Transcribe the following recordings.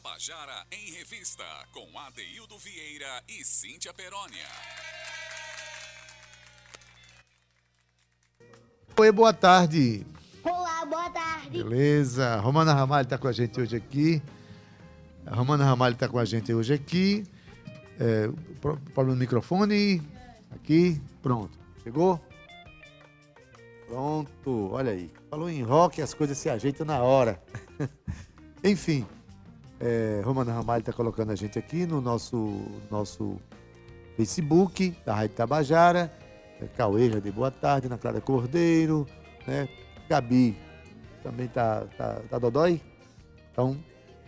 Tabajara em Revista, com Adeildo Vieira e Cíntia Perónia. Oi, boa tarde. Olá, boa tarde. Beleza. Romana Ramalho está com a gente hoje aqui. A Romana Ramalho está com a gente hoje aqui. É, problema no microfone. Aqui. Pronto. Chegou? Pronto. Olha aí. Falou em rock, as coisas se ajeitam na hora. Enfim. É, Romana Ramalho está colocando a gente aqui no nosso, nosso Facebook da Rádio Tabajara. É, Cauê de boa tarde, Ana Clara Cordeiro, né? Gabi também tá, tá, tá dodói. Então,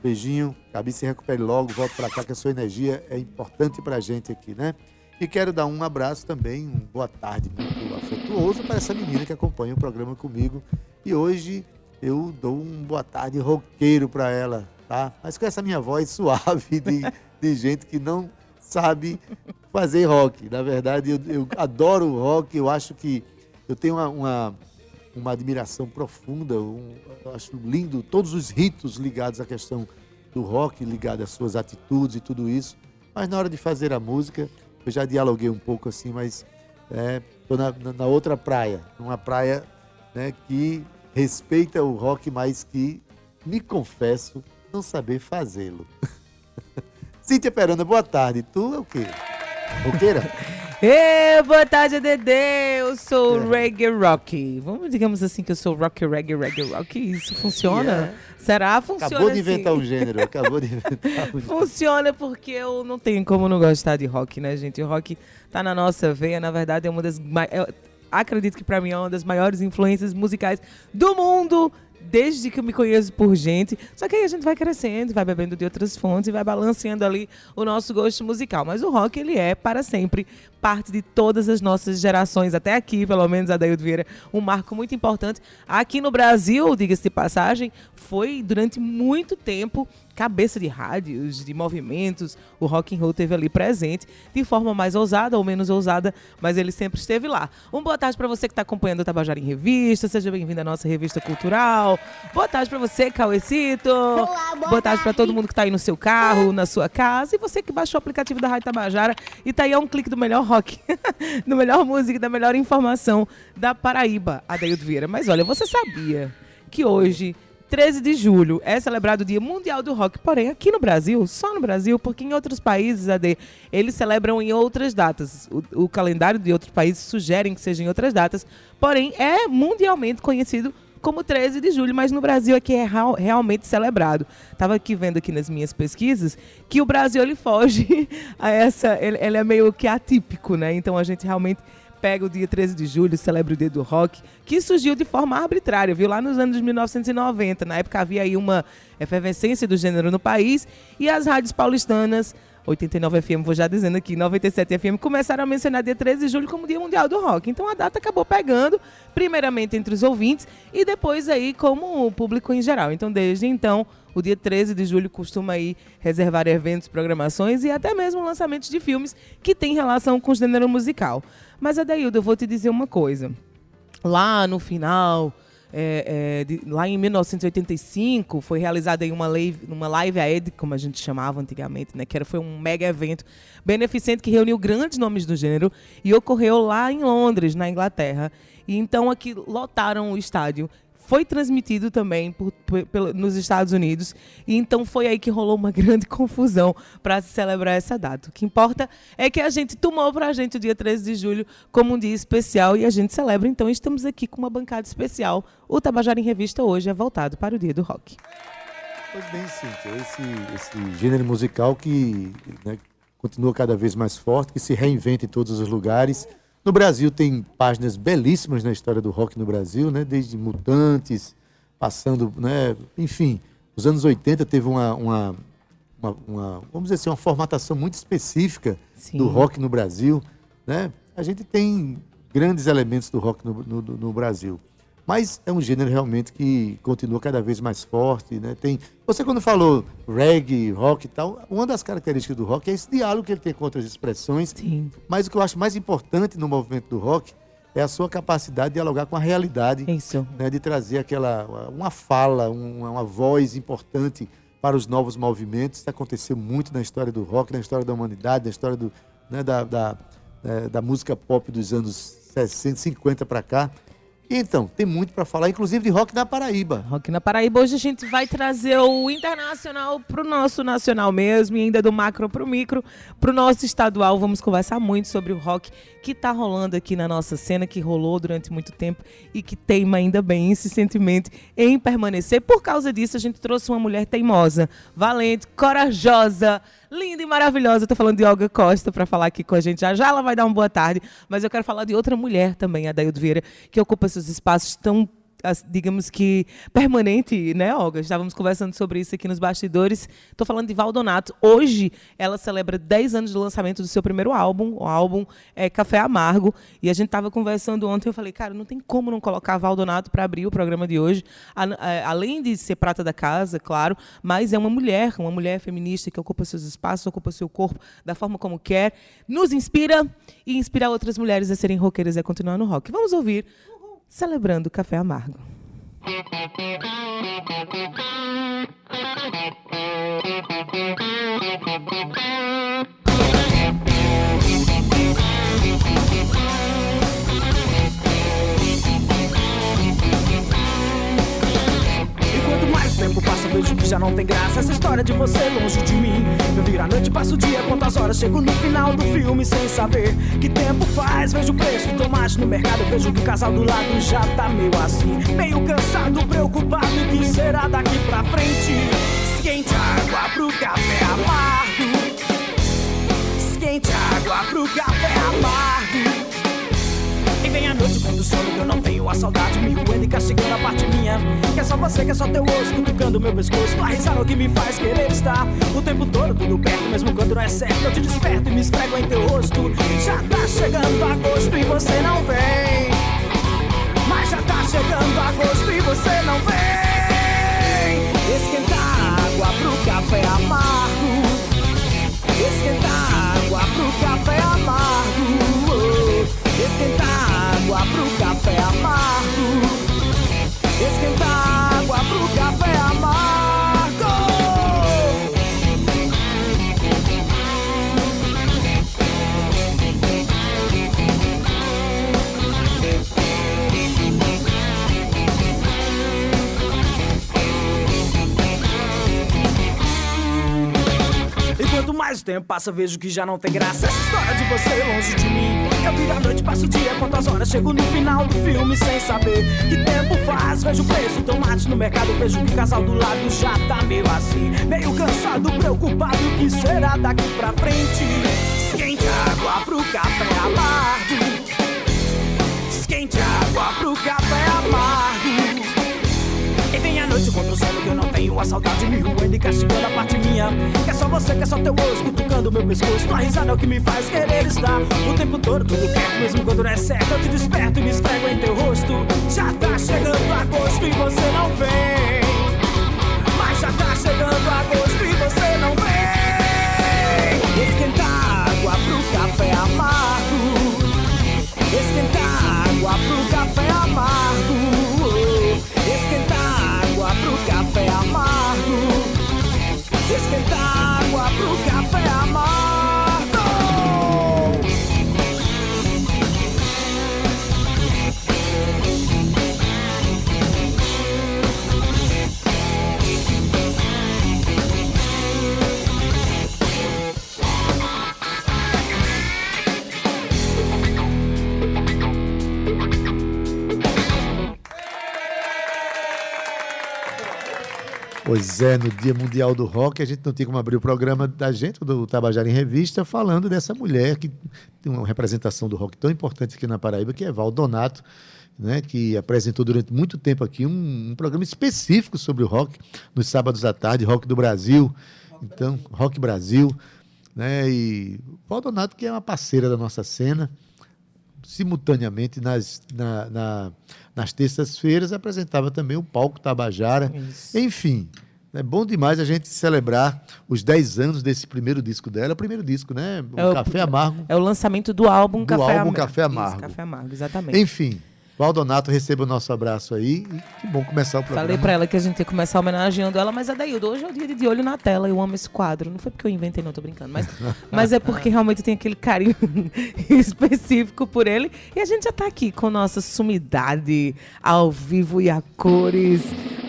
beijinho. Gabi, se recupere logo, volte para cá, que a sua energia é importante para a gente aqui, né? E quero dar um abraço também, um boa tarde muito afetuoso para essa menina que acompanha o programa comigo. E hoje eu dou um boa tarde roqueiro para ela, tá? Mas com essa minha voz suave de, de gente que não sabe fazer rock. Na verdade, eu, eu adoro rock, eu acho que eu tenho uma, uma, uma admiração profunda, um, acho lindo todos os ritos ligados à questão do rock, ligado às suas atitudes e tudo isso. Mas na hora de fazer a música, eu já dialoguei um pouco assim, mas estou é, na, na, outra praia, uma praia né, que respeita o rock, mas que me confesso não saber fazê-lo. Cíntia Perana, boa tarde. Tu é o quê? Roqueira? Ê, boa tarde, Dedê. Eu sou é. reggae rock. Vamos, digamos assim, que eu sou rock, reggae, reggae rock. Isso funciona? Yeah. Será? Funciona Acabou de inventar um gênero. Acabou de inventar um Funciona porque eu não tenho como não gostar de rock, né, gente? O rock tá na nossa veia. Na verdade, é uma das... acredito que para mim é uma das maiores influências musicais do mundo desde que eu me conheço por gente. Só que aí a gente vai crescendo, vai bebendo de outras fontes vai balanceando ali o nosso gosto musical. Mas o rock, ele é para sempre parte de todas as nossas gerações, até aqui, pelo menos, a Daildo Vieira, um marco muito importante. Aqui no Brasil, diga-se de passagem, foi durante muito tempo cabeça de rádios, de movimentos, o rock and roll teve ali presente, de forma mais ousada ou menos ousada, mas ele sempre esteve lá. Um boa tarde para você que está acompanhando o Tabajara em Revista, seja bem-vindo à nossa revista cultural. Boa tarde para você, Cauecito. Olá, boa, boa tarde para todo mundo que está aí no seu carro, na sua casa, e você que baixou o aplicativo da Rádio Tabajara e está aí a um clique do melhor rock, do melhor música, da melhor informação da Paraíba, Adaildo Vieira. Mas olha, você sabia que hoje 13 de julho é celebrado o Dia Mundial do Rock, porém aqui no Brasil, só no Brasil, porque em outros países, AD, eles celebram em outras datas. O, o calendário de outros países sugerem que seja em outras datas, porém é mundialmente conhecido 13 de julho, mas no Brasil que é real, realmente celebrado. Estava aqui vendo aqui nas minhas pesquisas que o Brasil ele foge a essa, ele, ele é meio que atípico, né? Então a gente realmente pega o dia 13 de julho, celebra o dia do rock, que surgiu de forma arbitrária, viu? Lá nos anos 1990. Na época havia aí uma efervescência do gênero no país e as rádios paulistanas 89 FM, vou já dizendo aqui, 97 FM, começaram a mencionar dia 13 de julho como Dia Mundial do Rock. Então a data acabou pegando, primeiramente entre os ouvintes e depois aí como o público em geral. Então desde então, o dia 13 de julho costuma aí reservar eventos, programações e até mesmo lançamentos de filmes que têm relação com o gênero musical. Mas Adaildo, eu vou te dizer uma coisa. Lá no final é, é, de, lá em 1985 foi realizada uma live, uma live aid, como a gente chamava antigamente, né, que era, foi um mega evento beneficente que reuniu grandes nomes do gênero e ocorreu lá em Londres, na Inglaterra. E então aqui lotaram o estádio foi transmitido também por, por, nos Estados Unidos. E então foi aí que rolou uma grande confusão para se celebrar essa data. O que importa é que a gente tomou para a gente o dia 13 de julho como um dia especial e a gente celebra. Então estamos aqui com uma bancada especial. O Tabajara em Revista hoje é voltado para o dia do rock. Pois bem, Cíntia, esse, esse gênero musical que né, continua cada vez mais forte, que se reinventa em todos os lugares. No Brasil tem páginas belíssimas na história do rock no Brasil, né? Desde Mutantes, passando, né? Enfim, os anos 80 teve uma, uma, uma, uma vamos dizer assim, uma formatação muito específica Sim. do rock no Brasil, né? A gente tem grandes elementos do rock no, no, no Brasil. Mas é um gênero realmente que continua cada vez mais forte, né? Tem, você quando falou reggae, rock e tal, uma das características do rock é esse diálogo que ele tem com outras expressões. Sim. Mas o que eu acho mais importante no movimento do rock é a sua capacidade de dialogar com a realidade, Isso. Né, de trazer aquela uma fala, uma, uma voz importante para os novos movimentos. Isso aconteceu muito na história do rock, na história da humanidade, na história do, né, da, da, eh, da música pop dos anos 60, 50 para cá. Então, tem muito para falar, inclusive de rock na Paraíba. Rock na Paraíba. Hoje a gente vai trazer o internacional pro nosso nacional mesmo, e ainda do macro pro micro, pro nosso estadual. Vamos conversar muito sobre o rock que tá rolando aqui na nossa cena, que rolou durante muito tempo e que teima ainda bem esse sentimento em permanecer. Por causa disso, a gente trouxe uma mulher teimosa, valente, corajosa, linda e maravilhosa. Eu tô falando de Olga Costa para falar aqui com a gente. Já já ela vai dar uma boa tarde, mas eu quero falar de outra mulher também, a Daildo Vieira, que ocupa esses espaços tão digamos que permanente, né, Olga? Estávamos conversando sobre isso aqui nos bastidores. Estou falando de Valdonato. Hoje ela celebra 10 anos do lançamento do seu primeiro álbum, o álbum é Café Amargo. E a gente estava conversando ontem, eu falei, cara, não tem como não colocar Valdonato para abrir o programa de hoje. A- a- além de ser prata da casa, claro, mas é uma mulher, uma mulher feminista que ocupa seus espaços, ocupa seu corpo da forma como quer, nos inspira e inspira outras mulheres a serem roqueiras e a continuar no rock. Vamos ouvir celebrando o Café Amargo. Tempo passa, vejo que já não tem graça essa história de você longe de mim. Eu viro a noite, passo o dia, quantas horas chego no final do filme sem saber que tempo faz. Vejo o preço do tomate no mercado, vejo que o casal do lado já tá meio assim, meio cansado, preocupado. E que será daqui pra frente? Esquente água pro café amargo. Esquente água pro café amargo. Vem a noite quando sono que eu não tenho a saudade. Me roendo e castigando a parte minha. Que é só você, que é só teu osso Cutucando meu pescoço. Tua risada é que me faz querer estar O tempo todo tudo perto Mesmo quando não é certo. Eu te desperto e me esfrego em teu rosto. Já tá chegando agosto e você não vem. Mas já tá chegando agosto e você não vem. Esquentar água pro café amargo. Esquentar água pro café tempo passa, vejo que já não tem graça. Essa história de você longe de mim. Eu viro a noite, passo o dia, quantas horas Chego no final do filme sem saber Que tempo faz, vejo o preço tomate no mercado Vejo que o casal do lado já tá meio assim. Meio cansado, preocupado O que será daqui pra frente? Esquente água pro café amargo. Esquente água pro café amargo sono que eu não tenho a saudade me roendo e castigando a parte minha. Que é só você, que é só teu osso cutucando meu pescoço. Tua risada é o que me faz querer estar o tempo todo tudo perto, mesmo quando não é certo. Eu te desperto e me esfrego em teu rosto. Já tá chegando agosto e você não vem. Mas já tá chegando agosto Pois é, no Dia Mundial do Rock, a gente não tinha como abrir o programa da gente, do Tabajara em Revista, falando dessa mulher que tem uma representação do rock tão importante aqui na Paraíba, que é Val Donato, né, que apresentou durante muito tempo aqui um, um programa específico sobre o rock, nos sábados à tarde, Rock do Brasil. Então, Rock Brasil. Né, e Val Donato, que é uma parceira da nossa cena, simultaneamente nas, na- na- nas terças-feiras apresentava também o palco Tabajara. Isso. Enfim, é bom demais a gente celebrar os 10 anos desse primeiro disco dela. É o primeiro disco, né? O É o- Café Amargo. É o lançamento do álbum Do Café álbum Am- Café Isso, Amargo. Café Amargo, exatamente. Enfim, Valdonato, receba o nosso abraço aí. E que bom começar o programa. Falei pra ela que a gente ia começar homenageando ela, mas Adaildo, hoje é o dia de, de olho na tela. Eu amo esse quadro. Não foi porque eu inventei, não, tô brincando. Mas, mas é porque realmente tem aquele carinho específico por ele. E a gente já tá aqui com nossa sumidade ao vivo e a cores.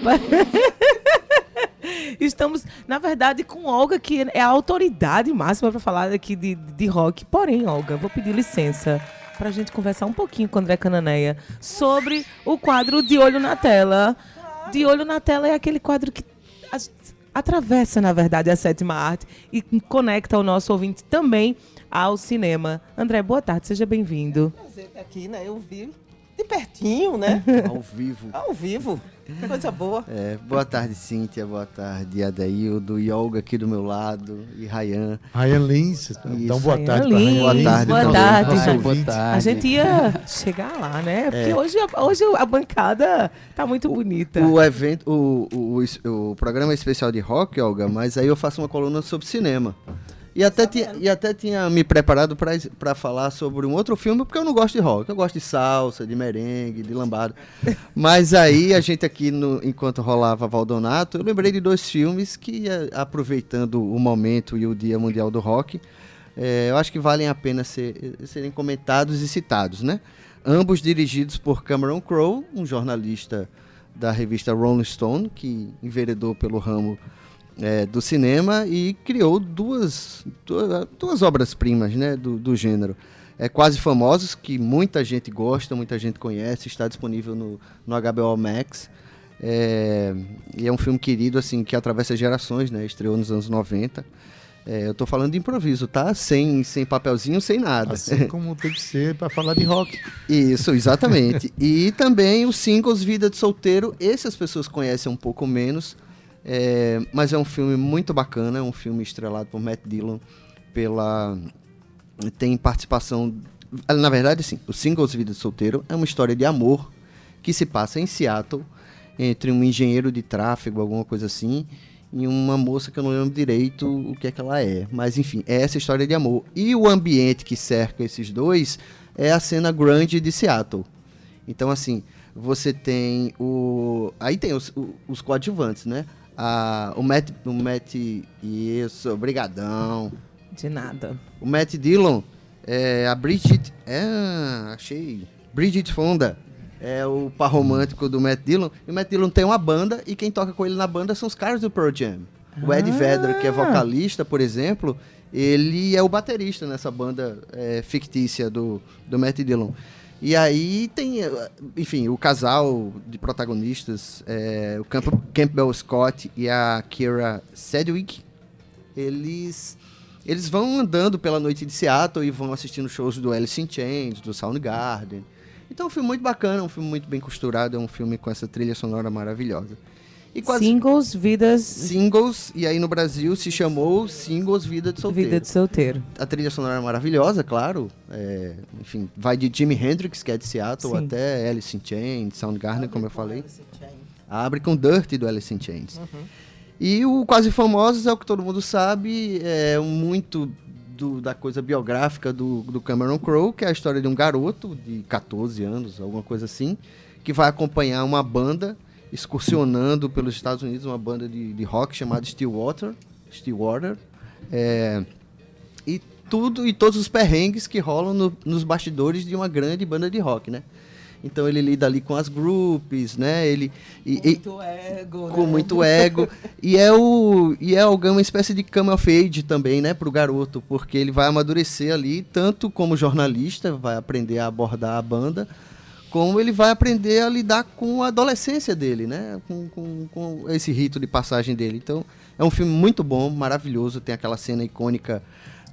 Estamos, na verdade, com Olga, que é a autoridade máxima para falar aqui de, de rock. Porém, Olga, vou pedir licença para a gente conversar um pouquinho com o André Cananeia sobre o quadro De Olho na Tela. De Olho na Tela é aquele quadro que atravessa, na verdade, a sétima arte e conecta o nosso ouvinte também ao cinema. André, boa tarde, seja bem-vindo. prazer estar aqui, né? Eu vi de pertinho, né? Ao vivo. Ao vivo. Coisa boa. É, boa tarde, Cíntia. Boa tarde, Adaildo. Yoga aqui do meu lado. E Rayan. Ryan Lins, dá um boa Ryan tarde Lins, Ryan Boa tarde, boa tarde. Nosso Boa ouvinte. A gente ia chegar lá, né? Porque hoje, a- hoje a bancada tá muito bonita. O evento, o, o, o, o programa é especial de rock, Olga, mas aí eu faço uma coluna sobre cinema. E até, tinha, e até tinha me preparado para falar sobre um outro filme, porque eu não gosto de rock. Eu gosto de salsa, de merengue, de lambada. Mas aí a gente aqui, no- enquanto rolava Valdonato, eu lembrei de dois filmes que, eh, aproveitando o momento e o Dia Mundial do Rock, eh, eu acho que valem a pena ser- serem comentados e citados, né? Ambos dirigidos por Cameron Crowe, um jornalista da revista Rolling Stone, que enveredou pelo ramo eh, do cinema e criou duas, duas, duas obras-primas né, do, do gênero. É Quase Famosos, que muita gente gosta, muita gente conhece, está disponível no, no HBO Max. É, e é um filme querido, assim, que atravessa gerações, né? Estreou nos anos 90. É, eu tô falando de improviso, tá? Sem, sem papelzinho, sem nada. Assim como tem que ser para falar de rock. Isso, exatamente. e também os singles Vida de Solteiro, esse as pessoas conhecem um pouco menos, é, mas é um filme muito bacana, é um filme estrelado por Matt Dillon, pela tem participação, na verdade sim, os singles Vida de Solteiro é uma história de amor que se passa em Seattle entre um engenheiro de tráfego, alguma coisa assim, e uma moça que eu não lembro direito o que é que ela é. Mas enfim, é essa história de amor. E o ambiente que cerca esses dois é a cena grande de Seattle. Então, assim, você tem o. Aí tem os, o- os coadjuvantes, né? A, o Matt. O Matt. Isso, obrigadão. De nada. O Matt Dillon, é, a Bridget. É, achei. Bridget Fonda. É o par romântico do Matt Dillon. E o Matt Dillon tem uma banda e quem toca com ele na banda são os caras do Pearl Jam. O Ed Vedder, que é vocalista, por exemplo, ele é o baterista nessa banda é, fictícia do, do Matt Dillon. E aí tem, enfim, o casal de protagonistas, é, o Camp- Campbell Scott e a Kira Sedgwick, eles eles vão andando pela noite de Seattle e vão assistindo shows do Alice in Chains, do Soundgarden. Então é um filme muito bacana, um filme muito bem costurado, é um filme com essa trilha sonora maravilhosa. E quase Singles, vidas, singles, e aí no Brasil se chamou Singles Vida de Solteiro. vida de solteiro. A trilha sonora é maravilhosa, claro. é, enfim, vai de Jimi Hendrix, que é de Seattle, Sim. até Alice in Chains, Soundgarden, como eu falei. Abre com Dirty do Alice in Chains. E o Quase Famosos é o que todo mundo sabe, é muito do- da coisa biográfica do, do Cameron Crowe, que é a história de um garoto de 14 anos, alguma coisa assim, que vai acompanhar uma banda excursionando pelos Estados Unidos, uma banda de, de rock chamada Stillwater. Stillwater. É, e tudo e todos os perrengues que rolam no- nos bastidores de uma grande banda de rock, né? Então ele lida ali com as groups, né? Ele e- e- Muito ego, com né? muito ego. E é o e é alguma espécie de come of age também, né, pro garoto, porque ele vai amadurecer ali tanto como jornalista, vai aprender a abordar a banda, como ele vai aprender a lidar com a adolescência dele, né, com, com, com esse rito de passagem dele. Então, é um filme muito bom, maravilhoso, tem aquela cena icônica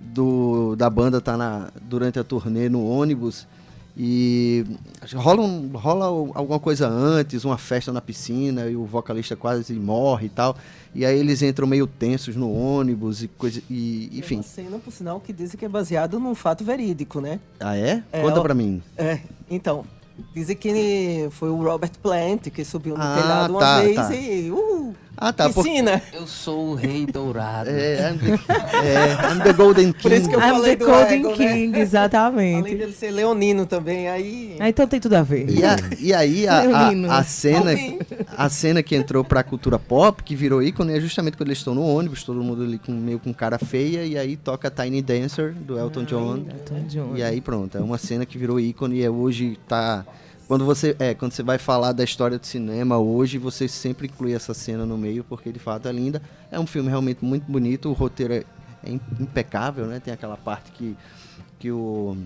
do da banda tá na durante a turnê no ônibus e rola, um- rola alguma coisa antes, uma festa na piscina e o vocalista quase morre e tal. E aí eles entram meio tensos no ônibus e coisa. E, enfim. uma cena, por sinal, que dizem que é baseado num fato verídico, né? Ah, é? É, Conta ó, pra mim. É, então. Dizem que foi o Robert Plant que subiu no Ah, telhado uma tá, vez tá. e. Uh, Ah, tá. por- Ensina. Eu sou o rei dourado. É, I'm the, é, I'm the Golden King. Por isso que eu I'm falei the do Golden ego, né? King, Além exatamente. dele ser leonino também, aí... Ah, então tem tudo a ver. E, a- e aí a, Leonino. a, a cena a cena que entrou pra cultura pop, que virou ícone, é justamente quando eles estão no ônibus, todo mundo ali com, meio com cara feia, e aí toca Tiny Dancer, do Elton John. Elton John. E aí pronto, é uma cena que virou ícone e é hoje tá... Quando você, é, quando você vai falar da história do cinema hoje, você sempre inclui essa cena no meio, porque de fato é linda. É um filme realmente muito bonito, o roteiro é, é im- impecável, né? Tem aquela parte que, que o...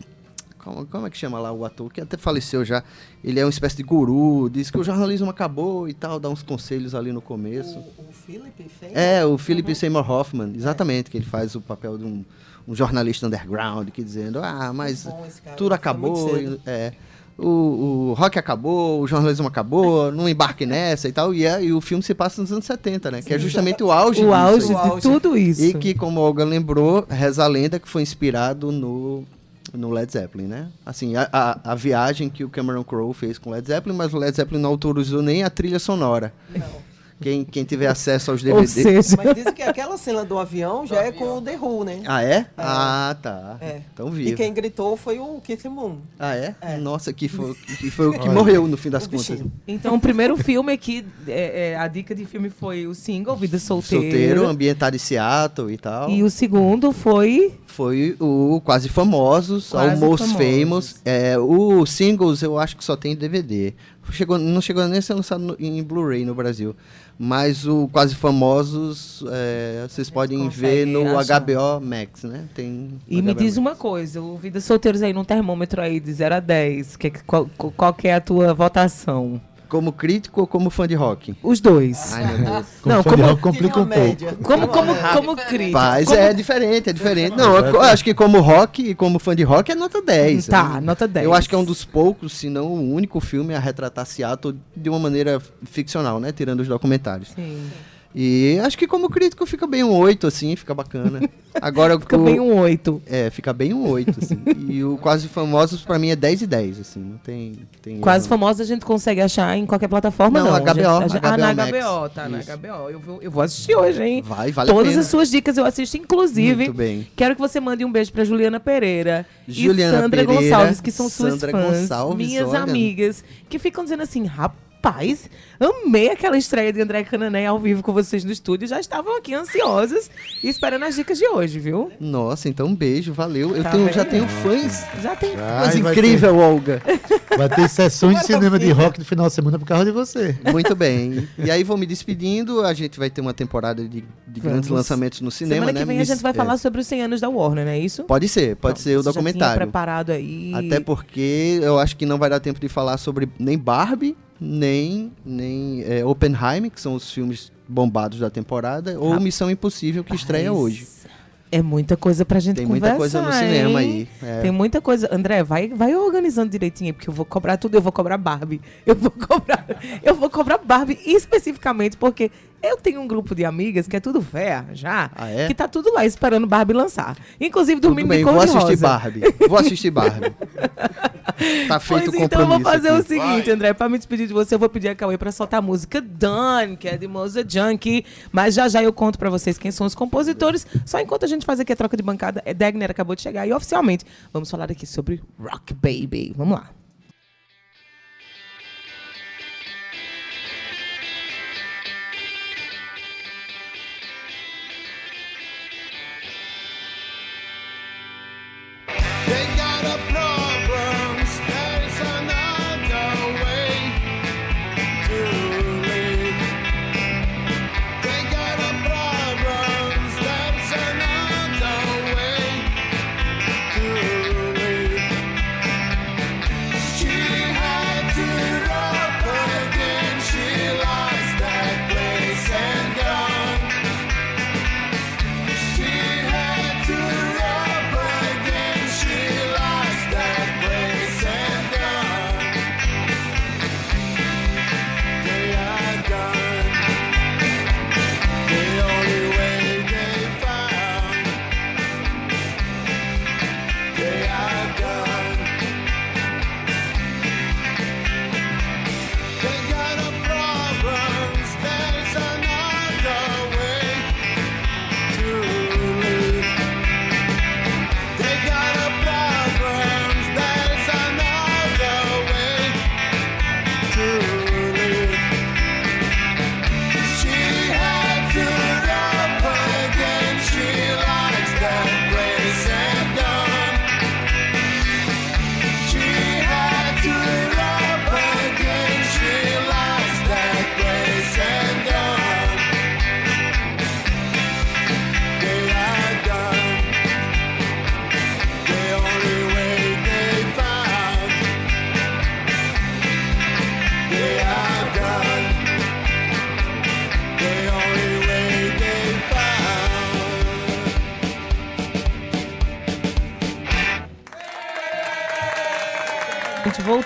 Como, como é que chama lá o ator? Que até faleceu já. Ele é uma espécie de guru, diz que o jornalismo acabou e tal, dá uns conselhos ali no começo. O, o Philip fez... É, o Philip Seymour Hoffman, exatamente, que ele faz o papel de um, um jornalista underground, que dizendo, ah, mas tudo acabou, é, o, o rock acabou, o jornalismo acabou, não embarque nessa e tal, e, é, e o filme se passa nos anos 70, né, que é justamente o auge O auge. O de auge. tudo isso. E que, como a Olga lembrou, reza a lenda que foi inspirado no, no Led Zeppelin, né? Assim, a, a, a viagem que o Cameron Crowe fez com o Led Zeppelin, mas o Led Zeppelin não autorizou nem a trilha sonora. Não. Quem, quem tiver acesso aos Ou DVDs... seja, Mas dizem que aquela cena do avião já é com o The Who, né? Ah, é? Ah, tá. É. Então E vivo. quem gritou foi o Keith Moon. Ah, é? É. Nossa, que foi, que foi o que morreu no fim das O contas. bichinho. então o primeiro filme aqui, é, é, a dica de filme foi o single, Vida Solteira. Solteiro, ambientado em Seattle e tal. E o segundo foi Foi o Quase Famosos, Quase Almost Famosos. Famous. É, o Singles eu acho que só tem DVD. Chegou, não chegou nem a ser lançado no- em Blu-ray no Brasil. Mas o Quase Famosos é, vocês podem ver no achar. HBO Max, né? Tem E me HBO diz Max. uma coisa, o Vida Solteiros aí num termômetro aí de 0 a 10, que, qual, qual que é a tua votação? Como crítico ou como fã de rock? Os dois. Ai, meu Deus. Como Não, fã de como- rock complica um pouco. média. Como, como, como crítico? Mas como- é diferente, é diferente. Não, eu, eu acho que como rock e como fã de rock é nota 10. Tá, né? nota 10. Eu acho que é um dos poucos, se não o único filme a retratar Seattle de uma maneira ficcional, né? Tirando os documentários. Sim. E acho que como crítico fica bem um 8, assim, fica bacana. Agora Fica o, bem um 8. É, fica bem um 8, assim. e o Quase Famosos pra mim é 10 e 10, assim. Não tem. tem Quase famosos a gente consegue achar em qualquer plataforma, Não, não. HBO, gente- a gente- ah, na HBO Max. HBO, tá, Isso. na HBO. Eu vou, eu vou assistir hoje, hein? Vai, vale Todas as suas dicas eu assisto, inclusive. Muito bem. Quero que você mande um beijo pra Juliana Pereira Juliana e Sandra Pereira, Gonçalves, que são suas Sandra fãs, Gonçalves, minhas olha. amigas, que ficam dizendo assim, rapaz, amei aquela estreia de André Canané ao vivo com vocês no estúdio, já estavam aqui ansiosas e esperando as dicas de hoje, viu? Nossa, então um beijo, valeu. Eu Tá tenho, vendo? já tenho fãs. Já tem Ai, Mas vai incrível, Olga. Vai ter sessões de cinema de rock no final de semana por causa de você. Muito bem. E aí vou me despedindo. A gente vai ter uma temporada de, de grandes Vamos. lançamentos no cinema, Semana né? que vem a Miss- gente vai é. falar sobre os 100 anos da Warner, não é isso? Pode ser, pode ser o Você já tinha documentário. preparado aí. Até porque eu acho que não vai dar tempo de falar sobre nem Barbie, nem, nem é, Oppenheimer, que são os filmes bombados da temporada, ou. Missão Impossível, que estreia hoje. É muita coisa pra gente Tem conversar, muita coisa no cinema hein? aí. é. Tem muita coisa. André, vai, vai organizando direitinho, porque eu vou cobrar tudo. Eu vou cobrar Barbie. Eu vou cobrar, eu vou cobrar Barbie especificamente porque eu tenho um grupo de amigas que é tudo véia já, Ah, é? que tá tudo lá esperando Barbie lançar. Inclusive Tudo dormindo bem, de vou cor de assistir. Barbie. Vou assistir Barbie. Tá feito Pois o então eu vou compromisso fazer o aqui. seguinte, André, pra me despedir de você, eu vou pedir a Cauê pra soltar a música Done, que é de Moza Junkie, mas já já eu conto pra vocês quem são os compositores, só enquanto a gente faz aqui a troca de bancada, é Degner acabou de chegar e oficialmente vamos falar aqui sobre Rock Baby. Vamos lá.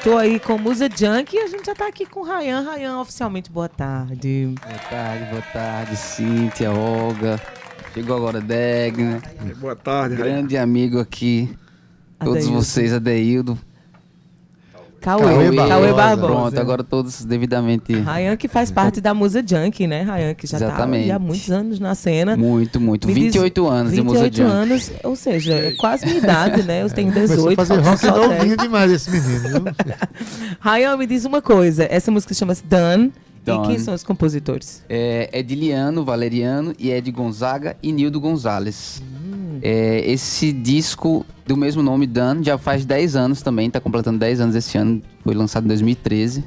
Voltou aí com Musa Junk e a gente já tá aqui com o Rayan. Rayan, oficialmente, boa tarde. Boa tarde, boa tarde, Cíntia, Olga. Chegou agora Deg, né? Boa tarde, Rayan. Grande amigo aqui. Todos Adeildo. vocês, Adeildo. Cauê, Cauê Cauê, Barbosa. Barbosa. Pronto, agora todos devidamente. Rayan que faz parte da Musa Junk, né? Rayan que já Exatamente. tá há muitos anos na cena. Muito, muito. Me diz- 28 anos de Musa 28 Junk. anos, ou seja, é quase minha idade, né? Eu tenho Começou a 18. fazer rock só 10. novinho demais esse menino, viu? Rayan, me diz uma coisa. Essa música chama-se Done. E Done. quem são os compositores? É Ediliano, Valeriano e Ed Gonzaga e Nildo Gonzalez. É, esse disco do mesmo nome, Dan, já faz 10 anos também, tá completando 10 anos esse ano, foi lançado em 2013.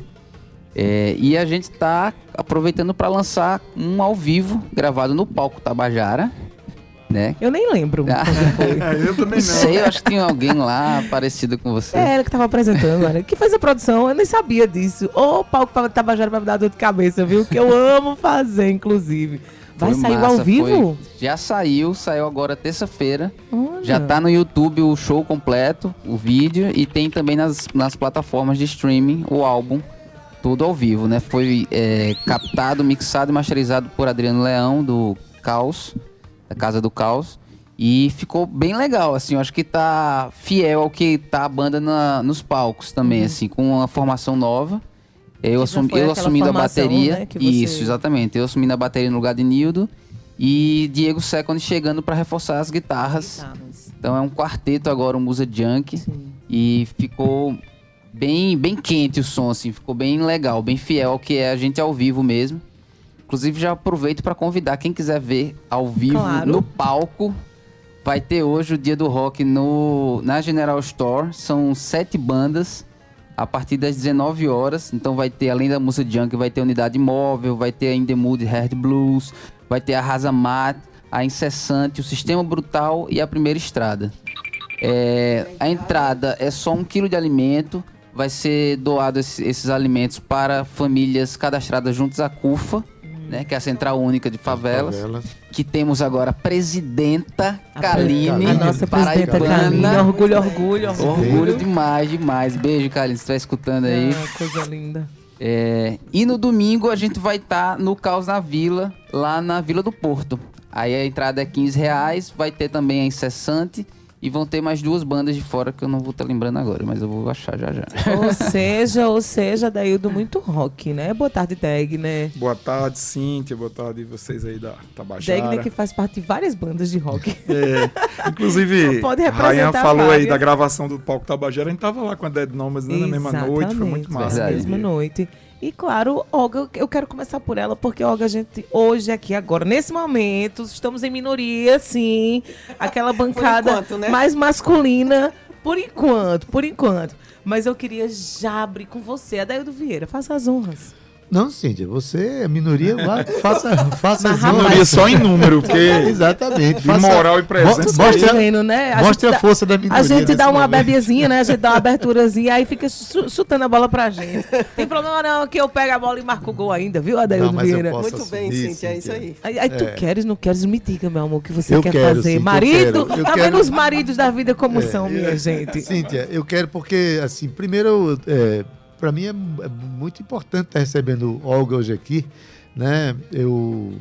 É, e a gente tá aproveitando para lançar um ao vivo, gravado no palco Tabajara, né? Eu nem lembro. Ah. foi. É, eu também Não sei, eu acho que tinha alguém lá parecido com você. É ela que tava apresentando, olha. Que fez a produção, eu nem sabia disso. Ô, palco pra Tabajara vai me dar dor de cabeça, viu? Que eu amo fazer, inclusive. Vai Foi sair massa, ao vivo? foi- Já saiu, saiu agora terça-feira. Já tá no YouTube o show completo, o vídeo, e tem também nas, nas plataformas de streaming o álbum, tudo ao vivo, né? Foi é, captado, mixado e masterizado por Adriano Leão, do Caos, da Casa do Caos. E ficou bem legal, assim, eu acho que tá fiel ao que tá a banda na- nos palcos também, assim, com uma formação nova. Eu, Uhum. assumi, eu assumindo a bateria. né, você- Isso, exatamente. Eu assumindo a bateria no lugar de Nildo. E Diego Second chegando para reforçar as guitarras. Então é um quarteto agora, um Musa Junk. E ficou bem, bem quente o som, assim. Ficou bem legal, bem fiel ao que é a gente ao vivo mesmo. Inclusive já aproveito para convidar quem quiser ver ao vivo Claro. no palco. Vai ter hoje o dia do rock no, na General Store. São sete bandas a partir das 19 horas. Então vai ter, além da música junk, vai ter Unidade Móvel, vai ter a In The Mood Hard Blues, vai ter a Rasa Mat, a Incessante, o Sistema Brutal e a Primeira Estrada. É, a entrada é só um quilo de alimento. Vai ser doado esse- esses alimentos para famílias cadastradas juntos à CUFA, né, que é a Central Única de Favelas. Favelas. Que temos agora a presidenta Kaline A nossa presidenta Kaline. Orgulho, orgulho, orgulho. Orgulho demais, demais. Beijo, Kaline, se estiver escutando aí. Ah, coisa linda. É, e no domingo a gente vai estar no Caos na Vila, lá na Vila do Porto. Aí a entrada é 15 reais, vai ter também a Incessante e vão ter mais duas bandas de fora que eu não vou estar lembrando agora, mas eu vou achar já já. Ou seja, ou seja, Daildo muito rock, né? Boa tarde, Deg, né? Boa tarde, Cíntia. Boa tarde vocês aí da Tabajara. Degner que faz parte de várias bandas de rock. É, inclusive, Pode representar falou aí várias. da gravação do palco Tabajara. A gente tava lá com a Dead Nomas né, na mesma noite. Foi muito massa. Na mesma noite. E claro, Olga, eu quero começar por ela, porque Olga, a gente hoje aqui agora, nesse momento, estamos em minoria, sim. Aquela bancada enquanto, né? mais masculina, por enquanto, por enquanto. Mas eu queria já abrir com você, Adaildo Vieira, faça as honras. Não, Cíntia, você é minoria, vá, faça, faça Mas, as. Minoria só em número, porque Exatamente. de moral e presença. Mo- Tá Mostra, vendo, né? mostre gente a dá- força da minoria. A gente dá uma momento. bebezinha, né? A gente dá uma aberturazinha, aí fica chu- chutando a bola pra gente. Tem problema não, que eu pego a bola e marco o gol ainda, viu, Adaildo Não, mas eu Vieira? Muito bem, Cíntia, é isso aí. Aí, aí tu É. queres, não queres, me diga, meu amor, o que você Eu quer quero, fazer. Cíntia, eu Marido, quero, eu tá quero. vendo os maridos da vida como são, minha gente? Cíntia, eu quero porque, assim, primeiro, é, para mim é, é muito importante estar recebendo Olga hoje aqui, né? Eu,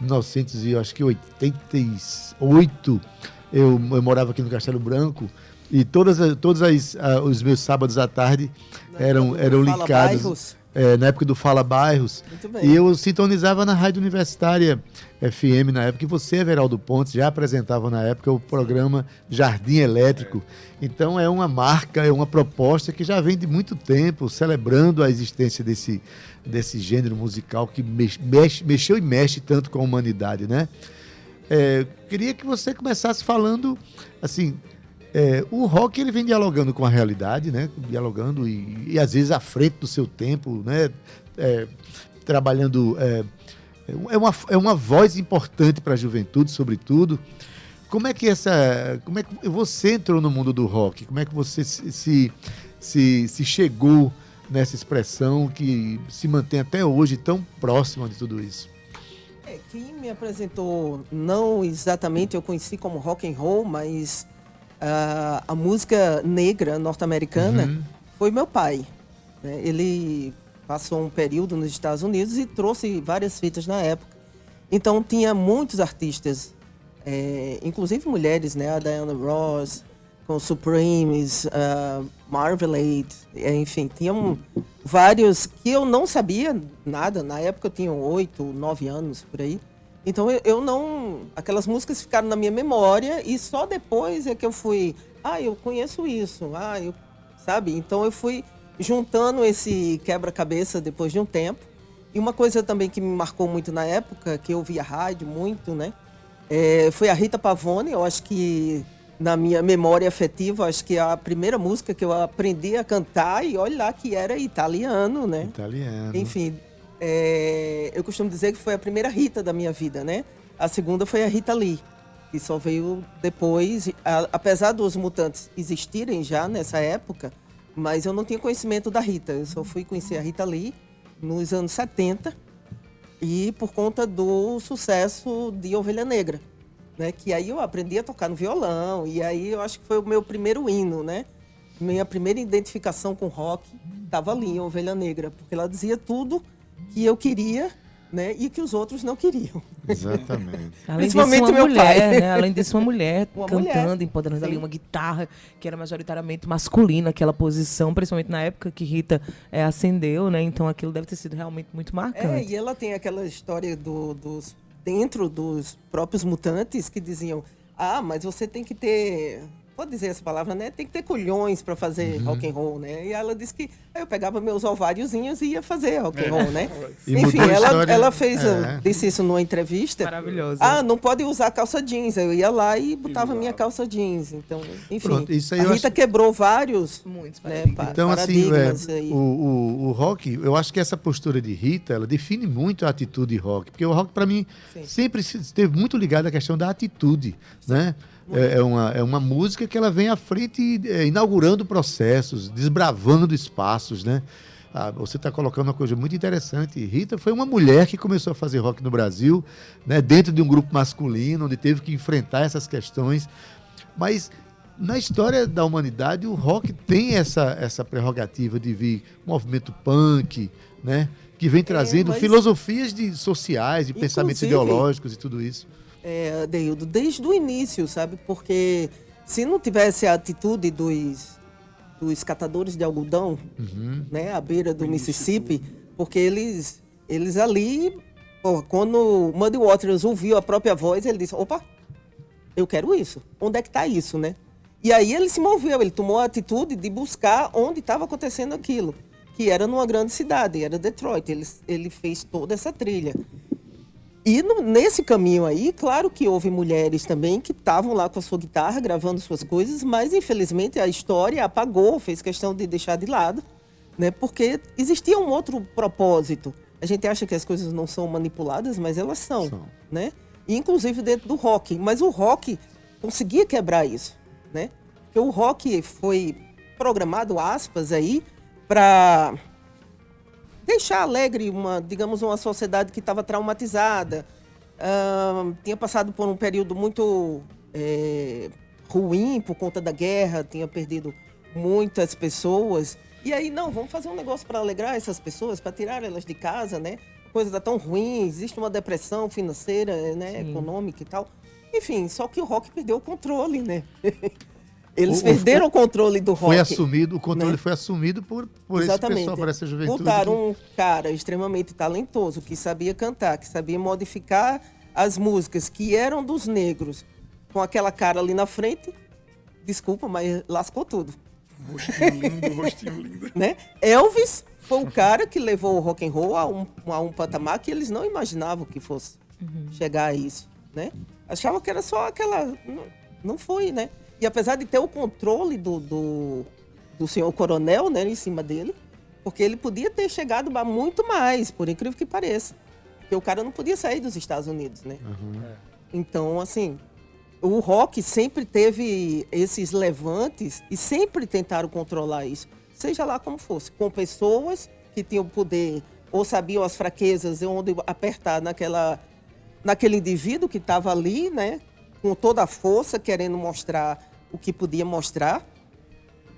em 1988, eu, eu morava aqui no Castelo Branco e todas, as- todos as, os meus sábados à tarde eram, eram ligados. É, na época do Fala Bairros. Muito bem. E eu sintonizava na Rádio Universitária FM na época, e você, Everaldo Pontes, já apresentava na época o programa Jardim Elétrico. Então é uma marca, é uma proposta que já vem de muito tempo, celebrando a existência desse, desse gênero musical que mex- mexe- mexeu e mexe tanto com a humanidade, né? É, queria que você começasse falando, assim, é, o rock ele vem dialogando com a realidade, né? Dialogando e, e às vezes à frente do seu tempo, né? É, trabalhando é, é uma, é uma voz importante para a juventude, sobretudo. Como é que essa, como é que você entrou no mundo do rock? Como é que você se, se, se, chegou nessa expressão que se mantém até hoje tão próxima de tudo isso? É, quem me apresentou, não exatamente eu conheci como rock and roll, mas ah, a música negra norte-americana foi meu pai. né? Ele passou um período nos Estados Unidos e trouxe várias fitas na época. Então tinha muitos artistas, é, inclusive mulheres, né? A Diana Ross, com Supremes, uh, Marmalade, é, enfim, tinham vários que eu não sabia nada. Na época eu tinha oito, nove anos por aí. Então eu, eu não. Aquelas músicas ficaram na minha memória e só depois é que eu fui. Ah, eu conheço isso. Ah, eu. Sabe? Então eu fui juntando esse quebra-cabeça depois de um tempo. E uma coisa também que me marcou muito na época, que eu via rádio muito, né? é, foi a Rita Pavone. Eu acho que na minha memória afetiva, acho que é a primeira música que eu aprendi a cantar e olha lá que era italiano, né? Italiano. Enfim, é, eu costumo dizer que foi a primeira Rita da minha vida, né? A segunda foi a Rita Lee, que só veio depois, a- apesar dos mutantes existirem já nessa época, mas eu não tinha conhecimento da Rita. Eu só fui conhecer a Rita Lee nos anos 70 e por conta do sucesso de Ovelha Negra, né? Que aí eu aprendi a tocar no violão e aí eu acho que foi o meu primeiro hino, né? Minha primeira identificação com rock estava ali em Ovelha Negra, porque ela dizia tudo que eu queria, né? E que os outros não queriam. Exatamente. Além disso, Principalmente uma meu mulher, pai. né? Além disso, uma mulher Uma cantando, mulher. empoderando ali Sim. uma guitarra, que era majoritariamente masculina, aquela posição, principalmente na época que Rita é, ascendeu, né? Então aquilo deve ter sido realmente muito É, marcante. e ela tem aquela história do- dos dentro dos próprios mutantes que diziam: "Ah, mas você tem que ter Pode dizer essa palavra, né? Tem que ter colhões para fazer Uhum. rock and roll, né? E ela disse que aí eu pegava meus ováriozinhos e ia fazer rock and roll, né? E Enfim, ela, história- ela fez, é. disse isso numa entrevista. Maravilhoso. Ah, não pode usar calça jeans. Eu ia lá e botava minha calça jeans. Então, enfim. Pronto, isso aí a Rita acho- queão vários Muitos né, paradigmas. Então, assim, paradigmas é, aí. o, o, o rock, eu acho que essa postura de Rita, ela define muito a atitude rock. Porque o rock, para mim, Sim. sempre se- esteve muito ligado à questão da atitude, né? É, é uma, é uma música que ela vem à frente, é, inaugurando processos, desbravando espaços, né? Ah, você está colocando uma coisa muito interessante. Rita foi uma mulher que começou a fazer rock no Brasil, né, dentro de um grupo masculino, onde teve que enfrentar essas questões. Mas na história da humanidade, o rock tem essa, essa prerrogativa de vir movimento punk, né? Que vem trazendo mas- filosofias de, sociais, de pensamentos ideológicos e tudo isso. É, Adeildo, desde o início, sabe? Porque se não tivesse a atitude dos, dos catadores de algodão, Uhum. né, à beira do Mississippi, porque eles, eles ali, pô, quando o Muddy Waters ouviu a própria voz, ele disse, opa, eu quero isso. Onde é que está isso, né? E aí ele se moveu, ele tomou a atitude de buscar onde estava acontecendo aquilo, que era numa grande cidade, era Detroit. Ele, ele fez toda essa trilha. E no- nesse caminho aí, claro que houve mulheres também que estavam lá com a sua guitarra gravando suas coisas, mas infelizmente a história apagou, fez questão de deixar de lado, né? Porque existia um outro propósito. A gente acha que as coisas não são manipuladas, mas elas são, São. né? E, inclusive dentro do rock. Mas o rock conseguia quebrar isso, né? Porque o rock foi programado, aspas, aí, para deixar alegre uma, digamos, uma sociedade que estava traumatizada, ahn, tinha passado por um período muito eh, ruim por conta da guerra, tinha perdido muitas pessoas. E aí, não, vamos fazer um negócio para alegrar essas pessoas, para tirar elas de casa, né? Coisa está tão ruim, existe uma depressão financeira, né, Sim. econômica e tal. Enfim, só que o rock perdeu o controle, né? Eles O- o- perderam o controle do rock. Foi assumido, o controle né? foi assumido por, por esse Exatamente. pessoal, por essa juventude. Botaram que- um cara extremamente talentoso, que sabia cantar, que sabia modificar as músicas que eram dos negros, com aquela cara ali na frente. Desculpa, mas lascou tudo. Rostinho lindo, rostinho lindo. Né? Elvis foi o cara que levou o rock and roll a um, a um patamar que eles não imaginavam que fosse chegar a isso, né? Achavam que era só aquela... Não, não foi, né? E apesar de ter o controle do, do, do senhor coronel, né, em cima dele, porque ele podia ter chegado muito mais, por incrível que pareça. Porque o cara não podia sair dos Estados Unidos, né? Então, assim, o rock sempre teve esses levantes e sempre tentaram controlar isso, seja lá como fosse, com pessoas que tinham poder ou sabiam as fraquezas e onde apertar naquela, naquele indivíduo que estava ali, né, com toda a força, querendo mostrar o que podia mostrar.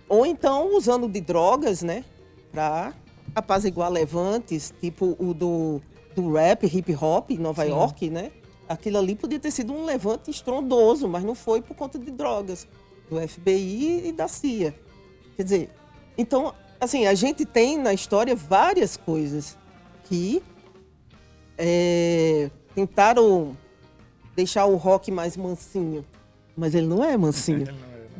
ou então usando de drogas, né? Pra apaziguar levantes, tipo o do, do rap, hip hop em Nova Sim. York, né? Aquilo ali podia ter sido um levante estrondoso, mas não foi por conta de drogas do FBI e da CIA. Quer dizer, então, assim, a gente tem na história várias coisas que é, tentaram deixar o rock mais mansinho, mas ele não é mansinho.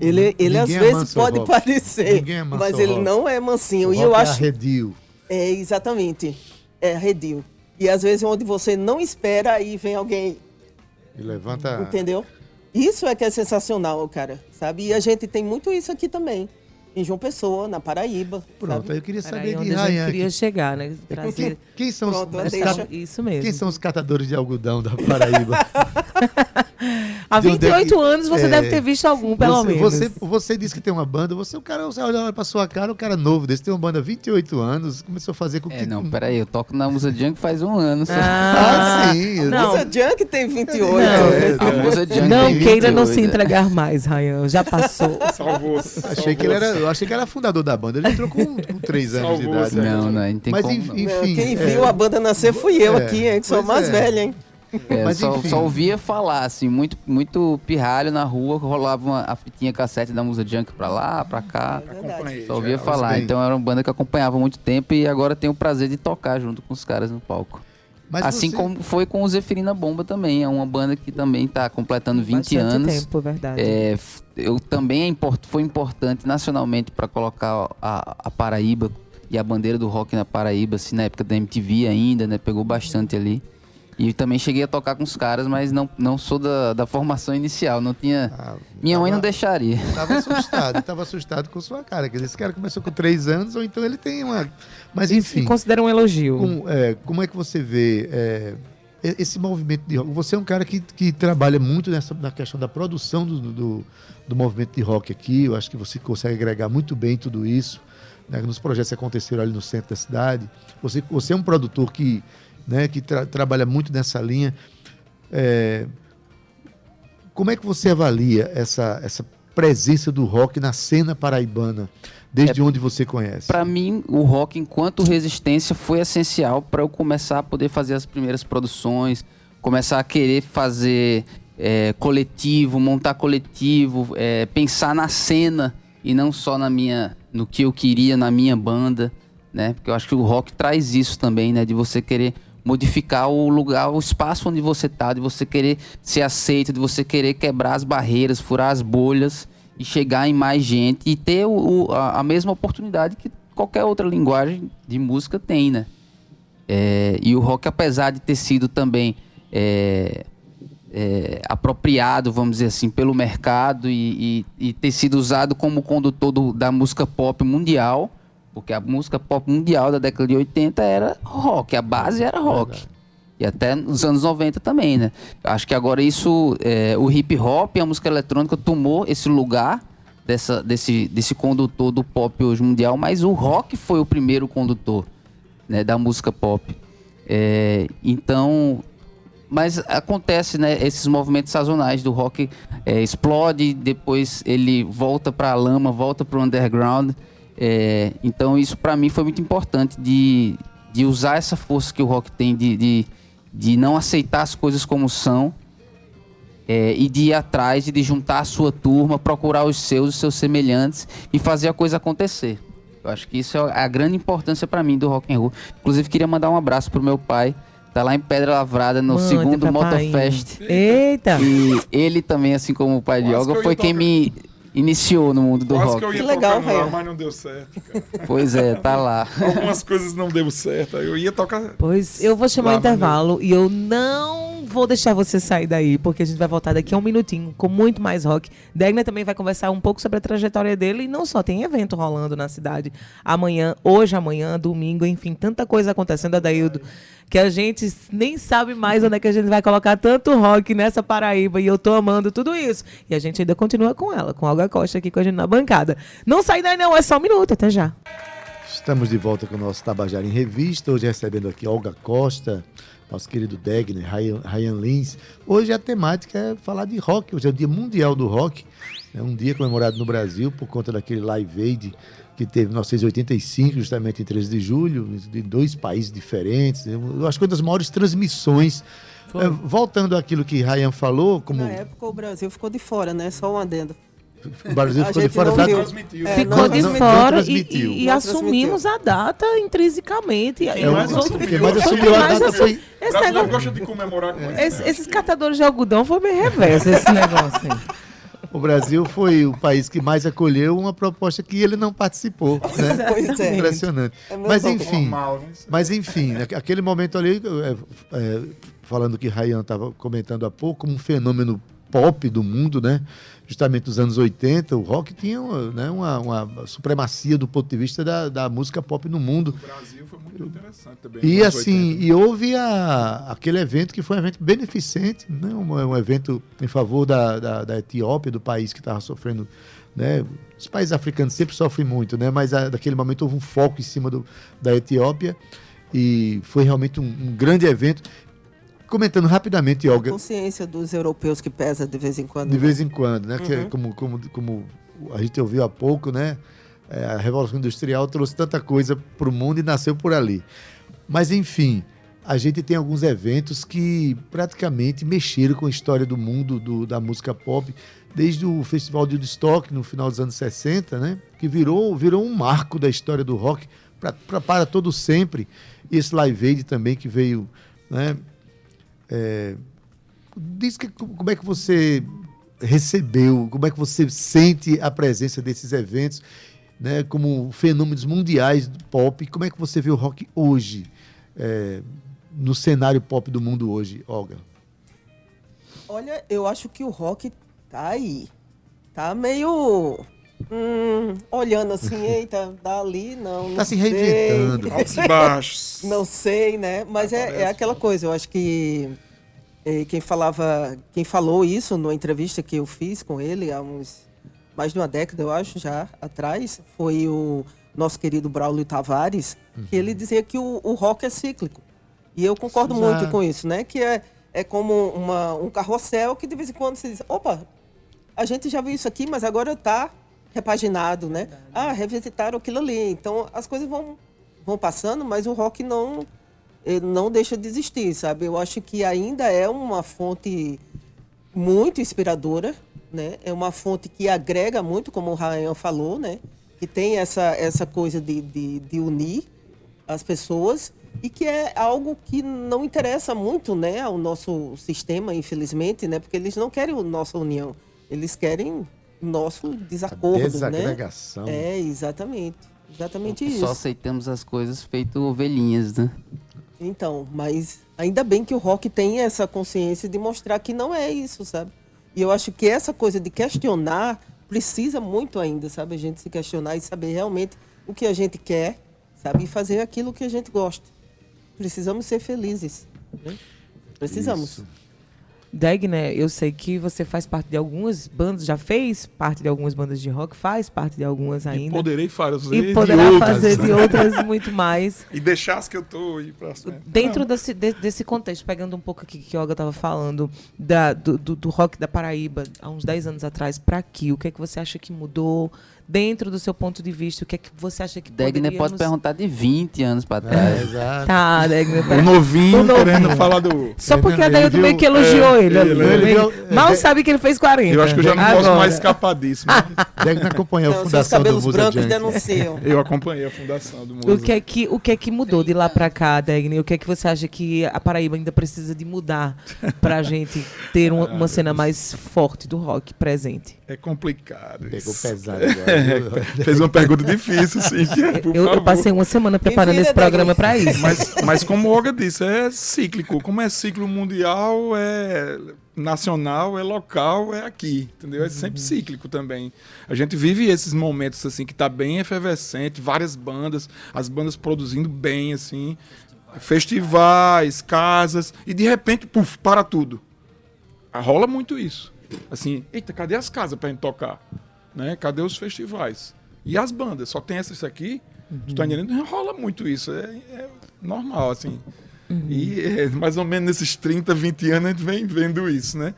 Ele, ele às Ninguém vezes amansa o pode rock. parecer, Ninguém amansa mas ele rock. não é mansinho. O E eu é acho arredio. é exatamente é arredio. E às vezes onde você não espera aí vem alguém E levanta. Entendeu? Isso é que é sensacional, cara, sabe? E a gente tem muito isso aqui também. Em João Pessoa, na Paraíba. Pronto, sabe? eu queria saber aí de onde a gente Rayan. queria aqui. chegar, né? Trazer Quem, quem são Pronto, os, isso mesmo. quem são os catadores de algodão da Paraíba? Há De onde é 28 que- anos você é, deve ter visto algum, pelo você, menos. Você, você disse que tem uma banda, você, o cara, você olha pra sua cara, o cara novo desse, tem uma banda há 28 anos, começou a fazer com É, que. não, peraí, eu toco na Musa Junk faz um ano só. Ah, sim. Não. Essa Junk tem 28. Não. É, A Musa Junk Não tem queira não 28, se entregar mais, Rayan. Já passou. Salvou-se. Achei que ele era, eu achei que era fundador da banda. Ele entrou com, com 3 anos de Salvou, idade. né? Não, não, não tem Mas como. enfim, não. Não, Quem é. viu a banda nascer fui eu É, aqui, hein? Que sou pois mais é. velha, hein? É, Mas só, só ouvia falar, assim, muito, muito pirralho na rua, rolava uma, a fitinha cassete da Musa Junk pra lá, pra cá. Acompanhei. Só ouvia falar. bem. Então era uma banda que eu acompanhava há muito tempo e agora tenho o prazer de tocar junto com os caras no palco. Mas assim você- como foi com o Zeferina Bomba também. É uma banda que também tá completando 20 Bastante anos. tempo, é verdade. É, eu também é import- foi importante nacionalmente para colocar a, a Paraíba e a bandeira do rock na Paraíba, assim, na época da MTV ainda, né? Pegou bastante ali. E também cheguei a tocar com os caras, mas não, não sou da, da formação inicial, não tinha... Ah, Minha mãe não tava- deixaria. Tava assustado, tava assustado com sua cara. Quer dizer, esse cara começou com 3 anos, ou então ele tem uma. Mas Se enfim. considera um elogio. Como é, como é que você vê é, e- esse movimento de rock? Você é um cara que, que trabalha muito nessa, na questão da produção do, do, do movimento de rock aqui. Eu acho que você consegue agregar muito bem tudo isso. né, nos projetos que aconteceram ali no centro da cidade. Você, você é um produtor que, né, que tra- trabalha muito nessa linha. É, como é que você avalia essa, essa presença do rock na cena paraibana, desde onde você conhece? Pra mim, o rock enquanto resistência foi essencial para eu começar a poder fazer as primeiras produções, começar a querer fazer é, coletivo, montar coletivo, é, pensar na cena e não só na minha, no que eu queria na minha banda, né? Porque eu acho que o rock traz isso também, né? De você querer modificar o lugar, o espaço onde você tá, de você querer ser aceito, de você querer quebrar as barreiras, furar as bolhas e chegar em mais gente e ter o, o- a, a mesma oportunidade que qualquer outra linguagem de música tem, né? É, e o rock, apesar de ter sido também é, é, apropriado, vamos dizer assim, pelo mercado e, e- e ter sido usado como condutor do- da música pop mundial, porque a música pop mundial da década de 80 era rock, a base era rock. E até nos anos 90 também, né? Acho que agora isso, é, o hip hop e a música eletrônica tomou esse lugar dessa, desse, desse condutor do pop hoje mundial, mas o rock foi o primeiro condutor né, da música pop. É, então, mas acontece, né? Esses movimentos sazonais do rock é, explode, depois ele volta para a lama, volta para o underground. É, então isso para mim foi muito importante de, de usar essa força que o rock tem de, de, de não aceitar as coisas como são é, e de ir atrás e de juntar a sua turma, procurar os seus, os seus semelhantes e fazer a coisa acontecer. Eu acho que isso é a grande importância para mim do rock and roll. Inclusive queria mandar um abraço pro meu pai, tá lá em Pedra Lavrada no segundo. Motofest. Eita! E ele também, assim como o pai de Olga, eu foi quem me iniciou no mundo do Quase rock. que eu ia Que legal, tocar lá, mas não deu certo, cara. Pois é, tá lá. Algumas coisas não deu certo. aí Eu ia tocar. Pois eu vou chamar Lá, o intervalo e eu não vou deixar você sair daí, porque a gente vai voltar daqui a um minutinho com muito mais rock. Degner também vai conversar um pouco sobre a trajetória dele e não só, tem evento rolando na cidade amanhã, hoje, amanhã, domingo, enfim, tanta coisa acontecendo, Adaildo, que a gente nem sabe mais onde é que a gente vai colocar tanto rock nessa Paraíba e eu tô amando tudo isso. E a gente ainda continua com ela, com Olga Costa aqui com a gente na bancada. Não sai daí não, é só um minuto, até já. Estamos de volta com o nosso Tabajara em Revista, hoje recebendo aqui Olga Costa, nosso querido Degner, Ryan, Ryan Lins. Hoje a temática é falar de rock, hoje é o Dia Mundial do Rock. É um dia comemorado no Brasil por conta daquele Live Aid que teve em 1985, justamente em 13 de julho, de dois países diferentes. Eu acho que uma das maiores transmissões. Foi. É, voltando àquilo que Ryan falou, como Na época o Brasil ficou de fora, né? Só um adendo. O Brasil ficou de fora não da-. É, Ficou não de não- não fora e, e- e assumimos a data intrinsecamente. E aí É, o- mais os outros- assumiu, quem mais Mas assumiu a data foi Esse negócio, gosta de comemorar com isso. esse- esses catadores de algodão foi meio reverso esse negócio aí. O Brasil foi o país que mais acolheu uma proposta que ele não participou. Né? Pois é. Impressionante. É meu Mas enfim, Normal, né? mas enfim, aquele momento ali, é, é, falando que Ryan estava comentando há pouco, como um fenômeno pop do mundo, né? Justamente nos anos 80, o rock tinha uma, né, uma, uma supremacia do ponto de vista da, da música pop no mundo. O Brasil foi muito interessante também. E assim, 80. e houve a, aquele evento que foi um evento beneficente, né? um, um evento em favor da, da, da Etiópia, do país que estava sofrendo. Né? Os países africanos sempre sofrem muito, né? mas a, naquele momento houve um foco em cima do, da Etiópia e foi realmente um, um grande evento. Comentando rapidamente, Olga, Consciência dos europeus que pesa de vez em quando. de vez em quando, né? Que é Uhum. como, como, como a gente ouviu há pouco, né? É, a Revolução Industrial trouxe tanta coisa para o mundo e nasceu por ali. Mas, enfim, a gente tem alguns eventos que praticamente mexeram com a história do mundo do- da música pop, desde o Festival de Woodstock, no final dos anos 60, né? Que virou, virou um marco da história do rock pra, pra- para todo sempre. E esse Live Aid também que veio, né? É, diz que, como é que você recebeu, como é que você sente a presença desses eventos, né, como fenômenos mundiais do pop, como é que você vê o rock hoje, é, no cenário pop do mundo hoje, Olga? Olha, eu acho que o rock tá aí. Tá meio. Hum, olhando assim, eita, dali, não. não Tá se sei. reinventando. Altos e baixos. Não sei, né? Mas é, é aquela coisa, eu acho que eh, quem falava, quem falou isso numa entrevista que eu fiz com ele há uns mais de uma década, eu acho, já atrás, foi o nosso querido Braulio Tavares, que ele dizia que o, o rock é cíclico. E eu concordo Já. muito com isso, né? Que é, é como uma, um carrossel que de vez em quando você diz, opa, a gente já viu isso aqui, mas agora está repaginado, né? Ah, revisitaram aquilo ali. Então as coisas vão, vão passando, mas o rock não não deixa de existir, sabe? Eu acho que ainda é uma fonte muito inspiradora, né? É uma fonte que agrega muito, como o Ryan falou, né? Que tem essa, essa coisa de, de, de unir as pessoas e que é algo que não interessa muito, né, ao nosso sistema, infelizmente, né? Porque eles não querem a nossa união, eles querem nosso desacordo, né? desagregação. É, exatamente. Exatamente Só isso. aceitamos as coisas feito ovelhinhas, né? Então, mas ainda bem que o rock tem essa consciência de mostrar que não é isso, sabe? E eu acho que essa coisa de questionar precisa muito ainda, sabe? A gente se questionar e saber realmente o que a gente quer, sabe? E fazer aquilo que a gente gosta. Precisamos ser felizes. né? Precisamos. Isso. Degner, eu sei que você faz parte de algumas bandas, já fez parte de algumas bandas de rock, faz parte de algumas E ainda. poderei fazer E de poderá outras. fazer de outras muito mais. E deixar as que eu tô aí pra. Dentro desse, de- desse contexto, pegando um pouco aqui que a Olga estava falando da- do, do- do rock da Paraíba há uns 10 anos atrás para aqui, o que é que você acha que mudou dentro do seu ponto de vista? O que é que você acha que Degner pode poderíamos... perguntar de 20 anos pra É, trás. exato. Tá, Degner. O novinho O novinho. querendo falar do. Só porque a viu- meio que elogiou é, ele. ele- ele viu- Mal é, sabe que ele fez 40. Eu acho que eu já não posso Agora. mais escapar disso. mas Degner acompanhou a fundação do cabelos Musa brancos denunciam. eu acompanhei a fundação do O Musa. que, é que, o que é que mudou de lá pra cá, Degner? O que é que você acha que a Paraíba ainda precisa de mudar pra gente ter uma, uma cena mais forte do rock presente? É complicado. Pegou pesado agora. Viu? Fez uma pergunta difícil, sim. Eu, eu passei uma semana preparando esse programa pra isso. Mas, mas como o Olga disse, é cíclico. Como é ciclo mundial, é nacional, é local, é aqui. Entendeu? É sempre cíclico também. A gente vive esses momentos assim que tá bem efervescente, várias bandas, as bandas produzindo bem, assim, festivais, casas, e de repente, puf, para tudo. Rola muito isso. Assim, eita, cadê as casas pra gente tocar? Né? Cadê os festivais? E as bandas? Só tem essas aqui? Tu tá entendendo? Rola muito isso. É, é normal, assim. E é, mais ou menos nesses 30, 20 anos a gente vem vendo isso, né?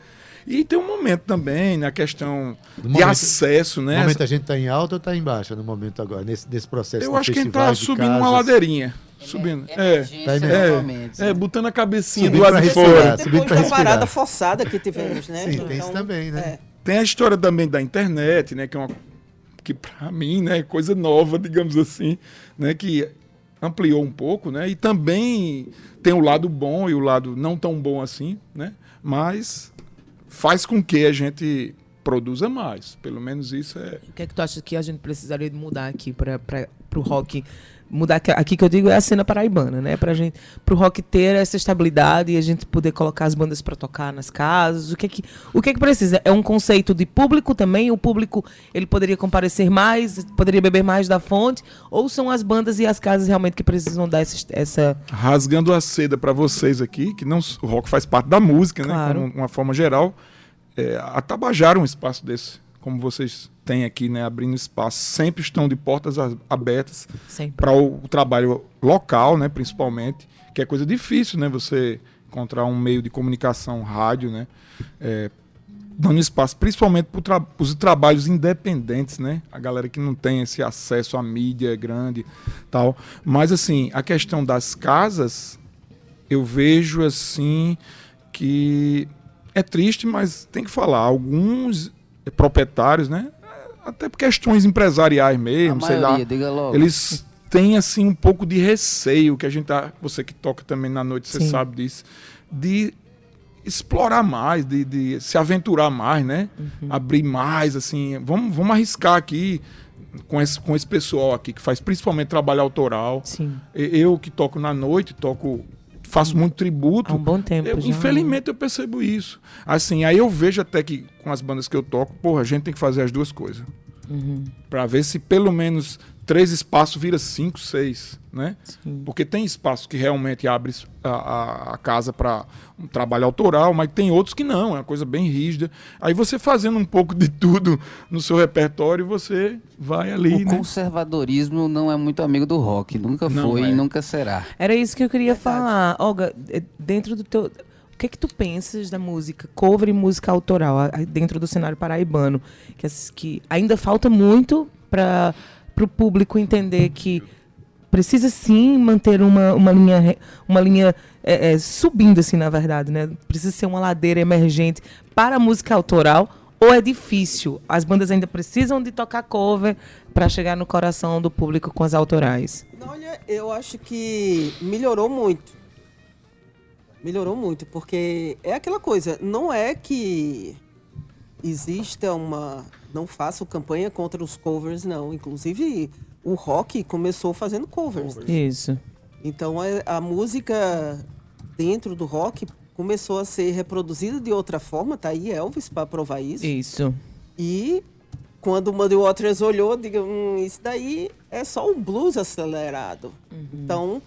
E tem um momento também na questão No de momento- acesso, No né? momento a gente está em alta ou está em baixa no momento agora, nesse, nesse processo Eu acho que a gente tá de subindo uma casas? ladeirinha. Subindo. É, Emergência É, novamente. é, é, botando a cabecinha Subindo do lado de fora. subindo Depois da parada forçada que tivemos, né? Sim, tem isso Então, também, né? é. Tem a história também da internet, né? Que é uma que para mim, né, é coisa nova, digamos assim, né, que ampliou um pouco, né? E também tem o lado bom e o lado não tão bom assim, né? Mas faz com que a gente produza mais. Pelo menos isso é O que é que tu acha que a gente precisaria de mudar aqui para o rock? Mudar aqui- que eu digo é a cena paraibana, né? Pra gente, pro rock ter essa estabilidade e a gente poder colocar as bandas para tocar nas casas. O que é que, o que é que precisa? É um conceito de público também? O público ele poderia comparecer mais, poderia beber mais da fonte? Ou são as bandas e as casas realmente que precisam dar essa, essa rasgando a seda para vocês aqui, que não o rock faz parte da música, Claro. né? Como uma forma geral. É, a Tabajara é um espaço desse, como vocês têm aqui, né? Abrindo espaço, sempre estão de portas abertas para o, o trabalho local, né? Principalmente, que é coisa difícil, né? Você encontrar um meio de comunicação, rádio, né? É, dando espaço, principalmente para os trabalhos independentes, né? A galera que não tem esse acesso à mídia grande, tal. Mas assim, a questão das casas, eu vejo assim que é triste, mas tem que falar. Alguns proprietários, né? Até por questões empresariais A mesmo, sei lá. maioria, diga logo. Eles têm assim um pouco de receio que a gente tá, você que toca também na noite, você Sim. sabe disso, de explorar mais, de, de se aventurar mais, né? Uhum. Abrir mais, assim, vamos, vamos arriscar aqui com esse, com esse pessoal aqui que faz principalmente trabalho autoral. Sim. E- Eu que toco na noite, toco, faço muito tributo. Há um bom tempo Eu, já. infelizmente eu percebo isso. Assim, aí eu vejo até que com as bandas que eu toco, porra, a gente tem que fazer as duas coisas. Uhum. Pra ver se pelo menos três espaços vira cinco, seis, né? Sim. Porque tem espaço que realmente abre a, a- a casa para um trabalho autoral, mas tem outros que não, é uma coisa bem rígida. Aí você fazendo um pouco de tudo no seu repertório, você vai ali, O né? conservadorismo não é muito amigo do rock. Nunca Não foi é. e nunca será. Era isso que eu queria falar. Olga, eh, dentro do teu. O que é que tu pensas da música cover e música autoral dentro do cenário paraibano? Que, que ainda falta muito para o público entender que precisa sim manter uma, uma linha, uma linha eh, eh, subindo, assim, na verdade, né? Precisa ser uma ladeira emergente para a música autoral. Ou é difícil? As bandas ainda precisam de tocar cover para chegar no coração do público com as autorais. Olha, eu acho que melhorou muito. Melhorou muito, porque é aquela coisa, não é que exista uma. Não faço campanha contra os covers, não. Inclusive, o rock começou fazendo covers. Isso. Então, a, a música dentro do rock começou a ser reproduzida de outra forma, tá aí Elvis para provar isso. Isso. E quando o Muddy Waters olhou, diga, hum, isso daí é só um blues acelerado. Então,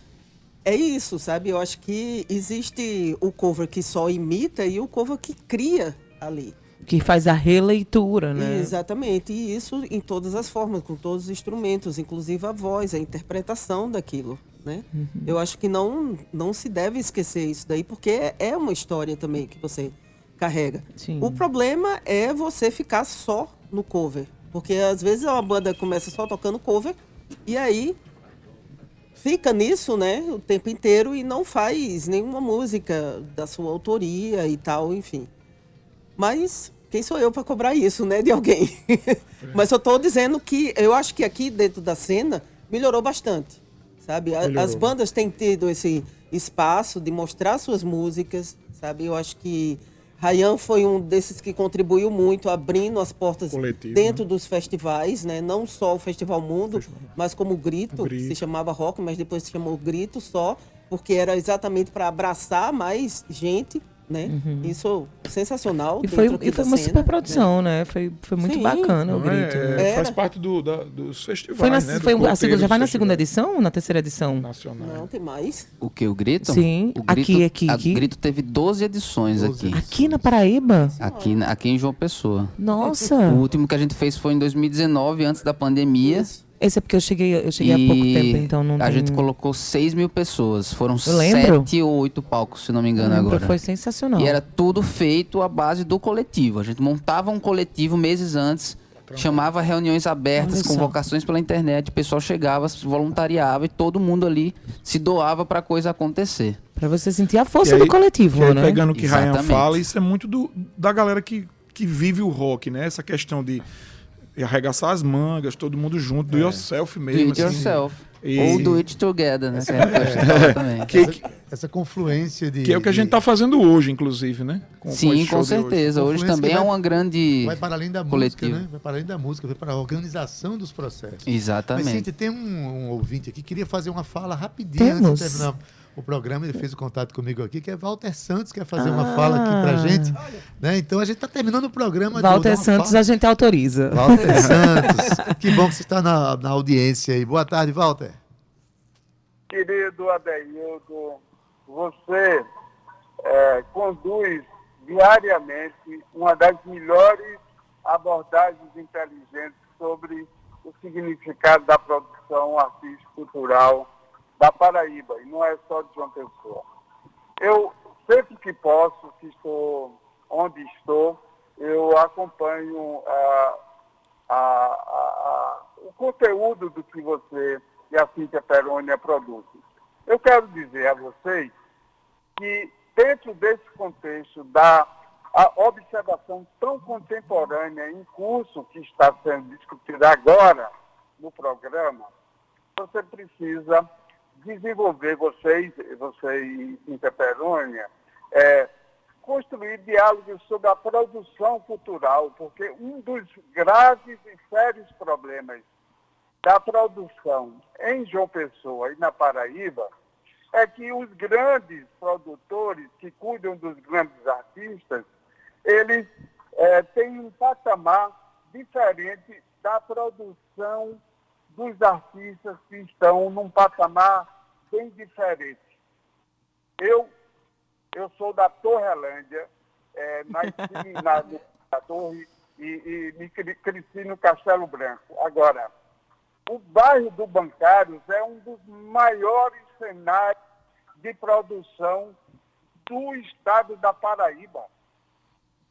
é isso, sabe? Eu acho que existe o cover que só imita e o cover que cria ali. Que faz a releitura, né? Exatamente. E isso em todas as formas, com todos os instrumentos, inclusive a voz, a interpretação daquilo. Né? Eu acho que não, não se deve esquecer isso daí, porque é uma história também que você carrega. Sim. O problema é você ficar só no cover. Porque às vezes uma banda começa só tocando cover e aí fica nisso, né, o tempo inteiro e não faz nenhuma música da sua autoria e tal, enfim. Mas quem sou eu para cobrar isso, né, de alguém? Mas eu estou dizendo que eu acho que aqui dentro da cena melhorou bastante, sabe? A- As Melhorou. bandas têm tido esse espaço de mostrar suas músicas, sabe? Eu acho que Rayan foi um desses que contribuiu muito, abrindo as portas Coletivo, dentro dos festivais, né? Não só o Festival Mundo, mas como o Grito, Grito. se chamava Rock, mas depois se chamou Grito só, porque era exatamente para abraçar mais gente, né? Isso sensacional. Uhum. E foi, e aqui foi uma cena, super produção, né? Foi, foi muito Sim. bacana o é- grito. é, né? faz Era. parte do, da- dos festivais, Foi na, né? do foi a segunda, já vai na segunda edição ou na terceira edição? Nacionais. Não, tem mais. O que? O Grito? Sim, O aqui, aqui, a aqui. Grito teve 12 edições 12. aqui. Aqui na Paraíba? Aqui, aqui em João Pessoa. Nossa! O último que a gente fez foi em 2019, antes da pandemia. Isso. Esse é porque eu cheguei, eu cheguei há pouco E tempo, então não A tem... gente colocou 6 mil pessoas. Foram Eu lembro. sete ou oito palcos, se não me engano, Lembro, agora. Foi sensacional. E era tudo feito à base do coletivo. A gente montava um coletivo meses antes, chamava reuniões abertas, convocações pela internet, o pessoal chegava, se voluntariava e todo mundo ali se doava para a coisa acontecer. Pra você sentir a força E aí- do coletivo, aí, né? Pegando o que Ryan Exatamente. fala, isso é muito do, da galera que, que vive o rock, né? Essa questão de arregaçar as mangas, todo mundo junto, do yourself Do mesmo. it assim. yourself. E- Ou do it together, né? Que gente. Que, que, Essa confluência de. que é o que a gente está fazendo hoje, inclusive, né? Com- com Sim, com hoje. certeza. Hoje Confluência também é vai- uma grande. Vai para além da coletivo. música, né? Vai para além da música, vai para a organização dos processos. Mas, Exatamente. Cíntia, tem um, um ouvinte aqui que queria fazer uma fala rapidinho Temos. antes de terminar o programa. Ele fez o contato comigo aqui, que é Walter Santos, quer fazer uma fala aqui pra gente. Né? Então a gente está terminando o programa. de- Ah. Walter Santos fala- a gente autoriza. Walter Santos, que bom que você está na, na audiência aí. Boa tarde, Walter. Querido Adeildo, você eh, conduz diariamente uma das melhores abordagens inteligentes sobre o significado da produção artística cultural da Paraíba, e não é só de João Pessoa. Eu, sempre que posso, que estou onde estou, eu acompanho a- a- a- o conteúdo do que você e a Cíntia Perônia produzem. Eu quero dizer a vocês que, dentro desse contexto da observação tão contemporânea em curso que está sendo discutida agora no programa, você precisa desenvolver, vocês, você e Cíntia Perônia, é, construir diálogos sobre a produção cultural, porque um dos graves e sérios problemas da produção em João Pessoa e na Paraíba é que os grandes produtores que cuidam dos grandes artistas, eles eh, têm um patamar diferente da produção dos artistas que estão num patamar bem diferente. Eu, eu sou da Torrelândia, eh, nasci na, na Torre e, e me cre- cresci no Castelo Branco. Agora, o bairro do Bancários é um dos maiores cenários de produção do estado da Paraíba.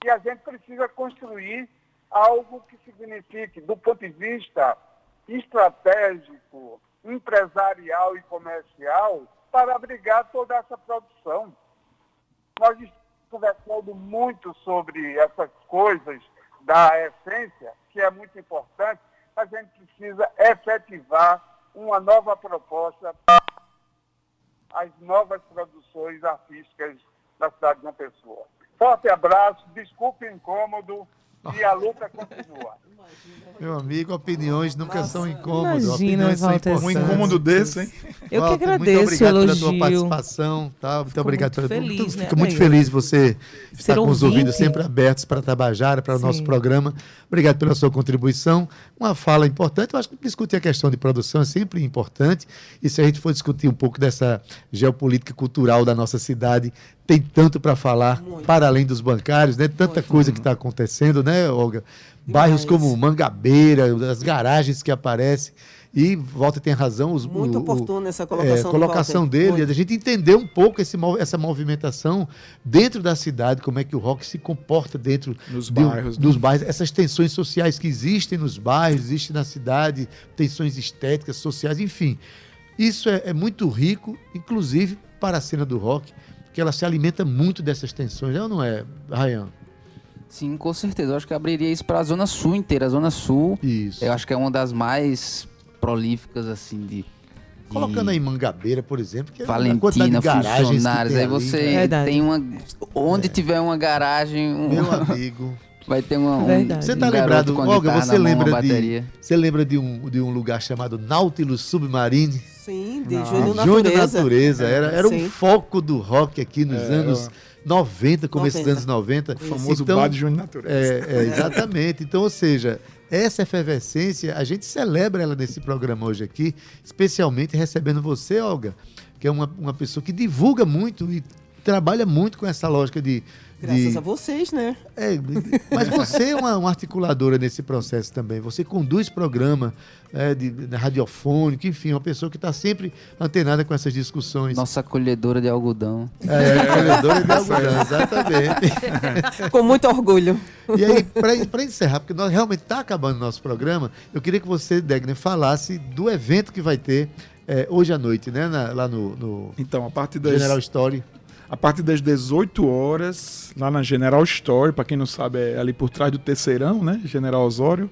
E a gente precisa construir algo que signifique, do ponto de vista estratégico, empresarial e comercial, para abrigar toda essa produção. Nós estamos conversando muito sobre essas coisas da essência, que é muito importante, mas a gente precisa efetivar uma nova proposta as novas produções artísticas da cidade de uma pessoa. Forte abraço, desculpe o incômodo e a luta continua. Meu amigo, opiniões nunca são incômodas. Imagina, opiniões são Walter importantes. Um incômodo desse, hein? Eu Walter, que agradeço muito obrigado o pela tua elogio. participação. Tá? Muito Fico obrigado. muito pela- feliz, muito- né, Fico muito feliz você estar Ser com os ouvidos sempre abertos para Tabajara, para o nosso programa. Obrigado pela sua contribuição. Uma fala importante. Eu acho que discutir a questão de produção é sempre importante. E se a gente for discutir um pouco dessa geopolítica cultural da nossa cidade, tem tanto para falar, para além dos bancários, né? Tanta coisa que está acontecendo, né, Olga? Bairros como Mangabeira, as garagens que aparecem. E Walter tem razão. Os, Muito o- oportuna essa é, colocação. do colocação dele, Muito. a gente entender um pouco esse, essa movimentação dentro da cidade, como é que o rock se comporta dentro Nos de bairros, né? dos bairros, essas tensões sociais que existem nos bairros, existem na cidade, tensões estéticas, sociais, enfim. Isso é, é muito rico, inclusive para a cena do rock, porque ela se alimenta muito dessas tensões, não, não é, Ryan? Sim, com certeza. Eu acho que abriria isso para a Zona Sul inteira. A Zona Sul, Isso. eu acho que é uma das mais prolíficas, assim, de. Colocando aí Mangabeira, por exemplo, que é uma quantidade Valentina, de garagens que funcionários. Aí você? Verdade. tem uma. Onde tiver uma garagem, um- Meu amigo. vai ter uma. um-. Você um tá garoto lembrado, Olga, guitarra você mão, lembra uma de, bateria. você lembra de um, de um lugar chamado Nautilus Submarine? Sim, de. Júnior Júnior Natureza. Natureza. Era, era um foco do rock aqui nos Era. anos 90, começo dos 90. anos 90. O famoso Então, Bad Júnior Natureza. é, é, exatamente. Então, ou seja, essa efervescência, a gente celebra ela nesse programa hoje aqui, especialmente recebendo você, Olga, que é uma, uma pessoa que divulga muito e trabalha muito com essa lógica de Graças a vocês, né? É, mas você é uma, uma articuladora nesse processo também. Você conduz programa é, de, de radiofônico, enfim, uma pessoa que está sempre antenada com essas discussões. Nossa colhedora de algodão. É, colhedora de algodão, exatamente. Com muito orgulho. E aí, para encerrar, porque nós realmente está acabando o nosso programa, eu queria que você, Degner, falasse do evento que vai ter é, hoje à noite, né? na- lá no, no Então, a partir das General Story. A partir das 18 horas, lá na General Store, para quem não sabe, é ali por trás do Terceirão, né? General Osório.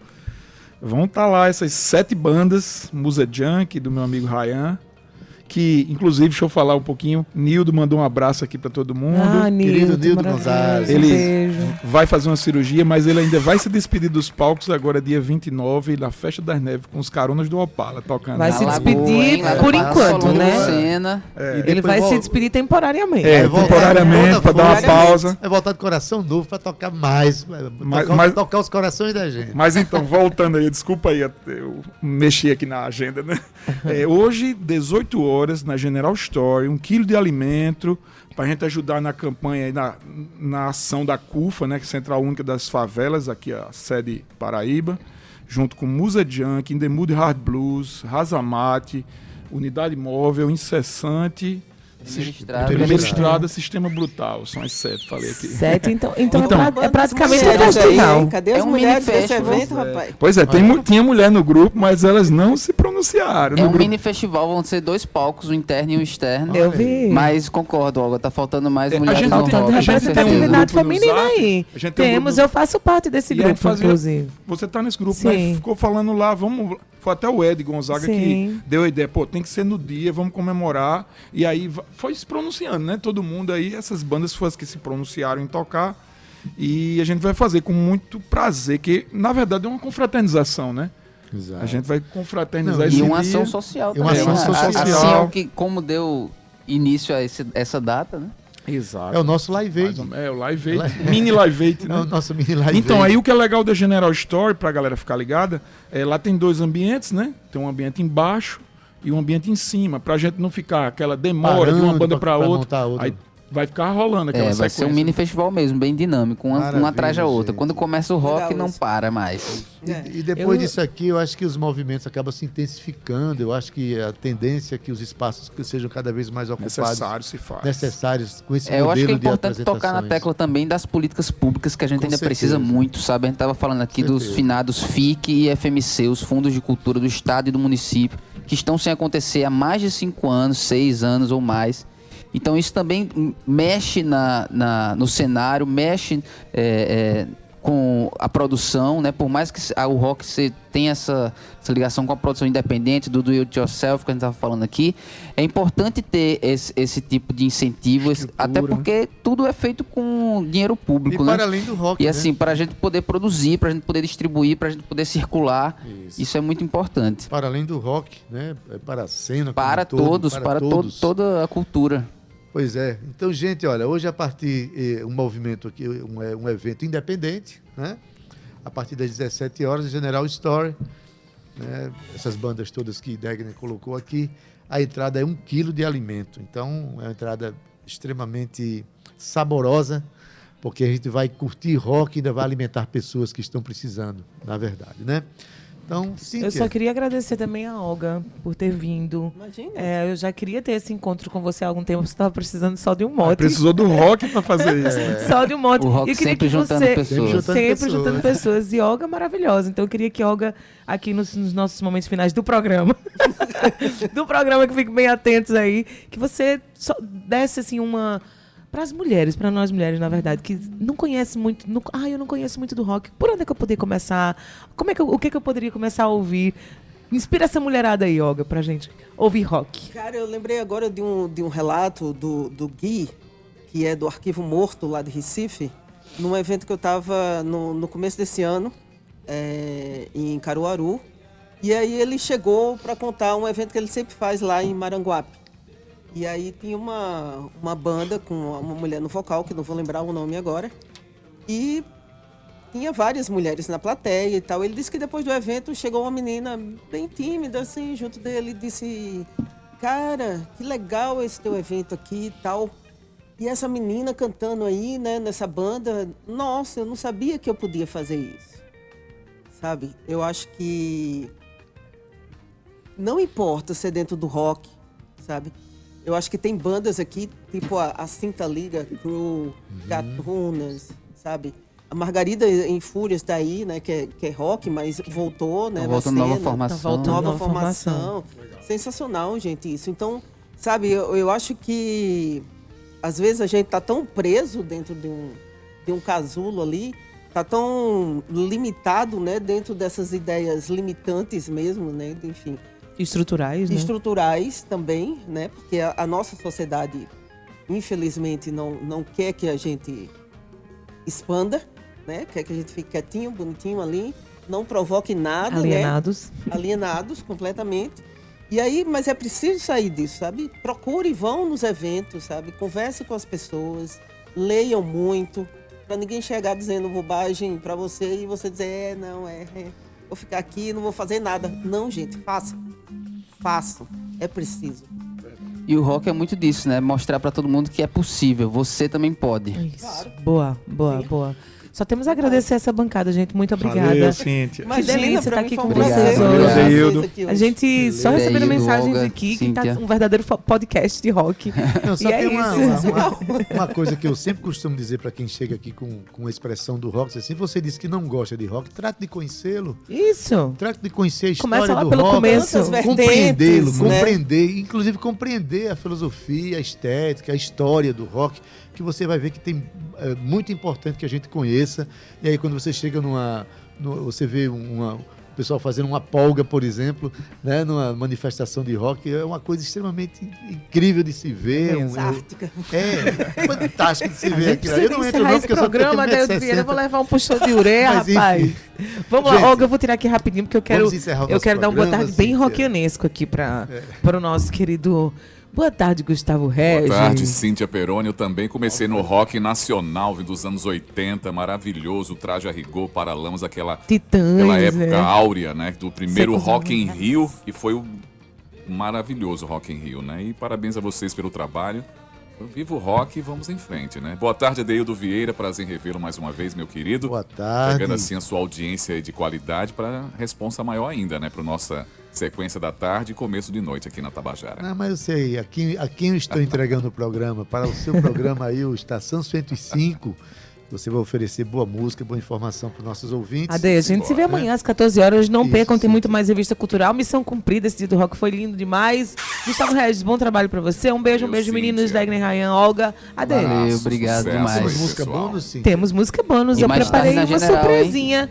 Vão estar lá essas sete bandas, Musa Junk, do meu amigo Ryan, que, inclusive, deixa eu falar um pouquinho, Nildo mandou um abraço aqui para todo mundo. Ah, querido Nildo, Nildo maravilhoso. Gonzalez. Um Ele beijo. vai fazer uma cirurgia, mas ele ainda vai se despedir dos palcos agora, dia 29, na Festa das Neves, com os caronas do Opala tocando. Vai se despedir Lá por enquanto, né? Lucena. É. Ele vai se despedir temporariamente. É, voltar temporariamente, com para dar uma pausa. É voltar de coração novo para tocar mais. Mas- tocar, mas- tocar os corações da gente. Mas então, voltando aí, desculpa aí, eu mexi aqui na agenda, né? É, hoje, 18 horas, na General Store, um quilo de alimento para a gente ajudar na campanha, aí, na, na ação da CUFA, né? Que é Central Única das Favelas, aqui a sede Paraíba, junto com Musa Junk, In The Mood Hard Blues, Razamate, Unidade Móvel, Incessante, Primeira Estrada. Primeira Estrada, Sistema Brutal. São as sete, falei aqui. Sete, então, então, Então- é, pra- é praticamente um festival. Cadê as É um mulheres mini desse festival. evento, rapaz? Pois é, tem, mu- tinha mulher no grupo, mas elas não se pronunciaram. É no um grupo. mini festival, vão ser dois palcos, o interno e o externo. Eu vi. Mas concordo, Olga, tá faltando mais É, a mulheres gente no tem- rock. a gente tem um grupo feminina aí. a gente tem um Temos, grupo- eu faço parte desse E grupo, fazia- inclusive. Você tá nesse grupo, Sim. né? Ficou falando lá, vamos. Foi até o Ed Gonzaga Sim. que deu a ideia, pô, tem que ser no dia, vamos comemorar. E aí foi se pronunciando, né? Todo mundo aí, essas bandas foram as que se pronunciaram em tocar. E a gente vai fazer com muito prazer, que na verdade é uma confraternização, né? Exato. A gente vai confraternizar Não, esse E uma dia. ação social E uma também. ação né? Social. Assim é o que, como deu início a esse- essa data, né? Exato. É o nosso live aid. ou- É o Live Aid, mini Live Aid, É né? o nosso mini live Então, aid. aí o que é legal da General Store, pra galera ficar ligada, é lá tem dois ambientes, né? Tem um ambiente embaixo e um ambiente em cima, pra gente não ficar aquela demora de uma Parando banda pra- pra pra outra. montar outra. Aí vai ficar rolando aquela É, vai sequência. ser um mini festival mesmo, bem dinâmico, uma, uma atrás da outra. gente. Quando começa o rock, Legal não isso. para mais. E, e depois Eu- disso aqui, eu acho que os movimentos acabam se intensificando. Eu acho que a tendência é que os espaços que sejam cada vez mais ocupados, Necessário se faz. necessários com esse É, eu acho que é de importante tocar na tecla também das políticas públicas que a gente Com ainda certeza. precisa muito, sabe? A gente tava falando aqui dos certeza. finados FIC e FMC, os fundos de cultura do estado e do município, que estão sem acontecer há mais de cinco anos, seis anos ou mais. Então isso também mexe na, na- no cenário, mexe é, é, com a produção, né? Por mais que o rock se- tenha essa, essa ligação com a produção independente, do do it yourself que a gente estava falando aqui, é importante ter esse, esse tipo de incentivo, esse- até porque tudo é feito com dinheiro E público, né? para além do rock, E né? assim, para a gente poder produzir, para a gente poder distribuir, para a gente poder circular, Isso. isso é muito importante. Para além do rock, né? Para a cena. Para um todo, todos, para, to- todos. toda a cultura. Pois é. Então, gente, olha, hoje a partir eh, um movimento aqui, um, é, um evento independente, né? A partir das 17 horas, General Store, né? Essas bandas todas que Degner colocou aqui, a entrada é um quilo de alimento. Então, é uma entrada extremamente saborosa, porque a gente vai curtir rock e ainda vai alimentar pessoas que estão precisando, na verdade, né? Então, Cíntia, Eu só queria agradecer também a Olga por ter vindo. Imagina. É, eu já queria ter esse encontro com você há algum tempo. Você estava precisando só de um Ah, mote. Precisou do rock pra fazer isso. né? Só de um mote. O rock E eu queria sempre que juntando você... pessoas. Sempre juntando Sempre pessoas. juntando pessoas. E Olga é maravilhosa. Então eu queria que Olga, aqui nos, nos nossos momentos finais do programa, do programa que fiquem bem atentos aí, que você só desse assim uma. Para as mulheres, para nós mulheres, na verdade, que não conhecem muito. Não, ah, eu não conheço muito do rock. Por onde é que eu poderia começar? Como é que eu- o que, é que eu poderia começar a ouvir? Inspira essa mulherada aí, Olga, pra gente ouvir rock. Cara, eu lembrei agora de um, de um relato do, do Gui, que é do Arquivo Morto, lá de Recife, num evento que eu estava no, no começo desse ano, é, em Caruaru. E aí ele chegou para contar um evento que ele sempre faz lá em Maranguape. E aí tinha uma, uma banda com uma mulher no vocal, que não vou lembrar o nome agora. E tinha várias mulheres na plateia e tal. Ele disse que depois do evento chegou uma menina bem tímida, assim, junto dele e disse: Cara, que legal esse teu evento aqui e tal. E essa menina cantando aí, né, nessa banda, nossa, eu não sabia que eu podia fazer isso. Sabe? Eu acho que não importa ser dentro do rock, sabe? Eu acho que tem bandas aqui, tipo a, a Cinta Liga, Crew, Gatunas, sabe? A Margarida em Fúrias tá aí, né? Que é, que é rock, mas voltou, né? Tá na voltando nova formação. Tá voltando Nova nova formação. Sensacional, gente, isso. Então, sabe, eu, eu acho que às vezes a gente tá tão preso dentro de um, de um casulo ali, tá tão limitado, né, dentro dessas ideias limitantes mesmo, né, enfim, Estruturais, né? estruturais também, né, porque a, a nossa sociedade, infelizmente, não, não quer que a gente expanda, né, quer que a gente fique quietinho, bonitinho ali, não provoque nada, né, Alienados. alienados completamente. E aí, mas é preciso sair disso, sabe? Procure, vão nos eventos, sabe? Converse com as pessoas, leiam muito, para ninguém chegar dizendo bobagem para você e você dizer, é, não, é, é, vou ficar aqui, não vou fazer nada. Não, gente, faça. Façam. É preciso. E o rock é muito disso, né? Mostrar pra todo mundo que é possível. Você também pode. Isso. Boa, boa, boa. Só temos a agradecer essa bancada, gente. Muito obrigada. Valeu, Cíntia. Que delícia estar mim aqui com Obrigado. vocês hoje. A gente só recebendo mensagens Olga, aqui que tá Cíntia. um verdadeiro podcast de rock. Não, só E é tem uma, isso. uma, uma- uma coisa que eu sempre costumo dizer para quem chega aqui com, com a expressão do rock, assim, você diz que não gosta de rock, trate de conhecê-lo, Isso. trate de conhecer a Começa história lá do pelo rock, começo. Compreendê-lo, né? compreender, inclusive compreender a filosofia, a estética, a história do rock, que você vai ver que tem é muito importante que a gente conheça. E aí quando você chega numa, no- você vê uma o pessoal fazendo uma polga, por exemplo, né, numa manifestação de rock, é uma coisa extremamente incrível de se ver. um- eu- Ártica. é, fantástico de se ver aquilo. Eu não entro não, porque eu tenho programa, Adeildo 1,60m. Vieira. Eu vou levar um puxão de ureia, Mas, rapaz. Vamos Gente, lá, Olga, eu vou tirar aqui rapidinho, porque eu quero, eu quero dar um boa tarde bem rockianesco aqui para para o nosso querido... Boa tarde, Gustavo Regis. Boa tarde, Cíntia Peroni. Eu também comecei no rock nacional, vindo dos anos 80, maravilhoso, traje a rigor, paralamas, aquela, Titãs, aquela época né? áurea, né? Do primeiro Secos Rock em. Rio, e foi o maravilhoso Rock em Rio, né? E parabéns a vocês pelo trabalho. Viva o rock e vamos em frente, né? Boa tarde, Adeildo Vieira. Prazer em revê-lo mais uma vez, meu querido. Boa tarde. Pegando assim a sua audiência de qualidade para responsa maior ainda, né? Para nossa sequência da tarde e começo de noite aqui na Tabajara. Não, mas eu sei, a quem, a quem eu estou entregando o programa, para o seu programa aí, o Estação 105, você vai oferecer boa música, boa informação para os nossos ouvintes. Ade, a gente se vê amanhã às 14 horas. Não Isso, percam, tem sim. muito mais revista cultural. Missão cumprida, esse dia do rock foi lindo demais. Gustavo Regis, bom trabalho pra você. Um beijo, um beijo, meninos. Cíntia. Degner Rayan, Olga. Ade. Valeu, obrigado sucesso demais. Temos música bônus, sim. Temos música bônus. E Eu preparei uma General, hein? surpresinha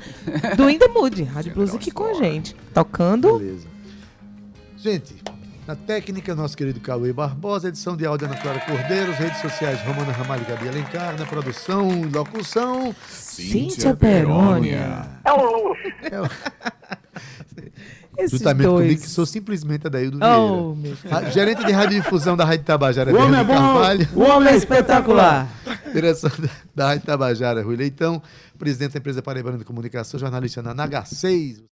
do In The Mood. Rádio Blues aqui com a gente. Tocando. Beleza. Gente, na técnica, nosso querido Cauê Barbosa, edição de áudio Ana Clara Cordeiro, redes sociais Romana Ramalho e Gabi Alencar, na produção e locução. Cíntia Perônia. É o- Esses Juntamente comigo, dois. que sou simplesmente Adaildo Vieira. Oh, meu Deus. Ra- Gerente de radiodifusão da Rádio Tabajara, O homem é bom. Carvalho. O homem é espetacular. Direção da, da Rádio Tabajara, Rui Leitão. Presidente da empresa Paraibana de Comunicação, jornalista na NH6.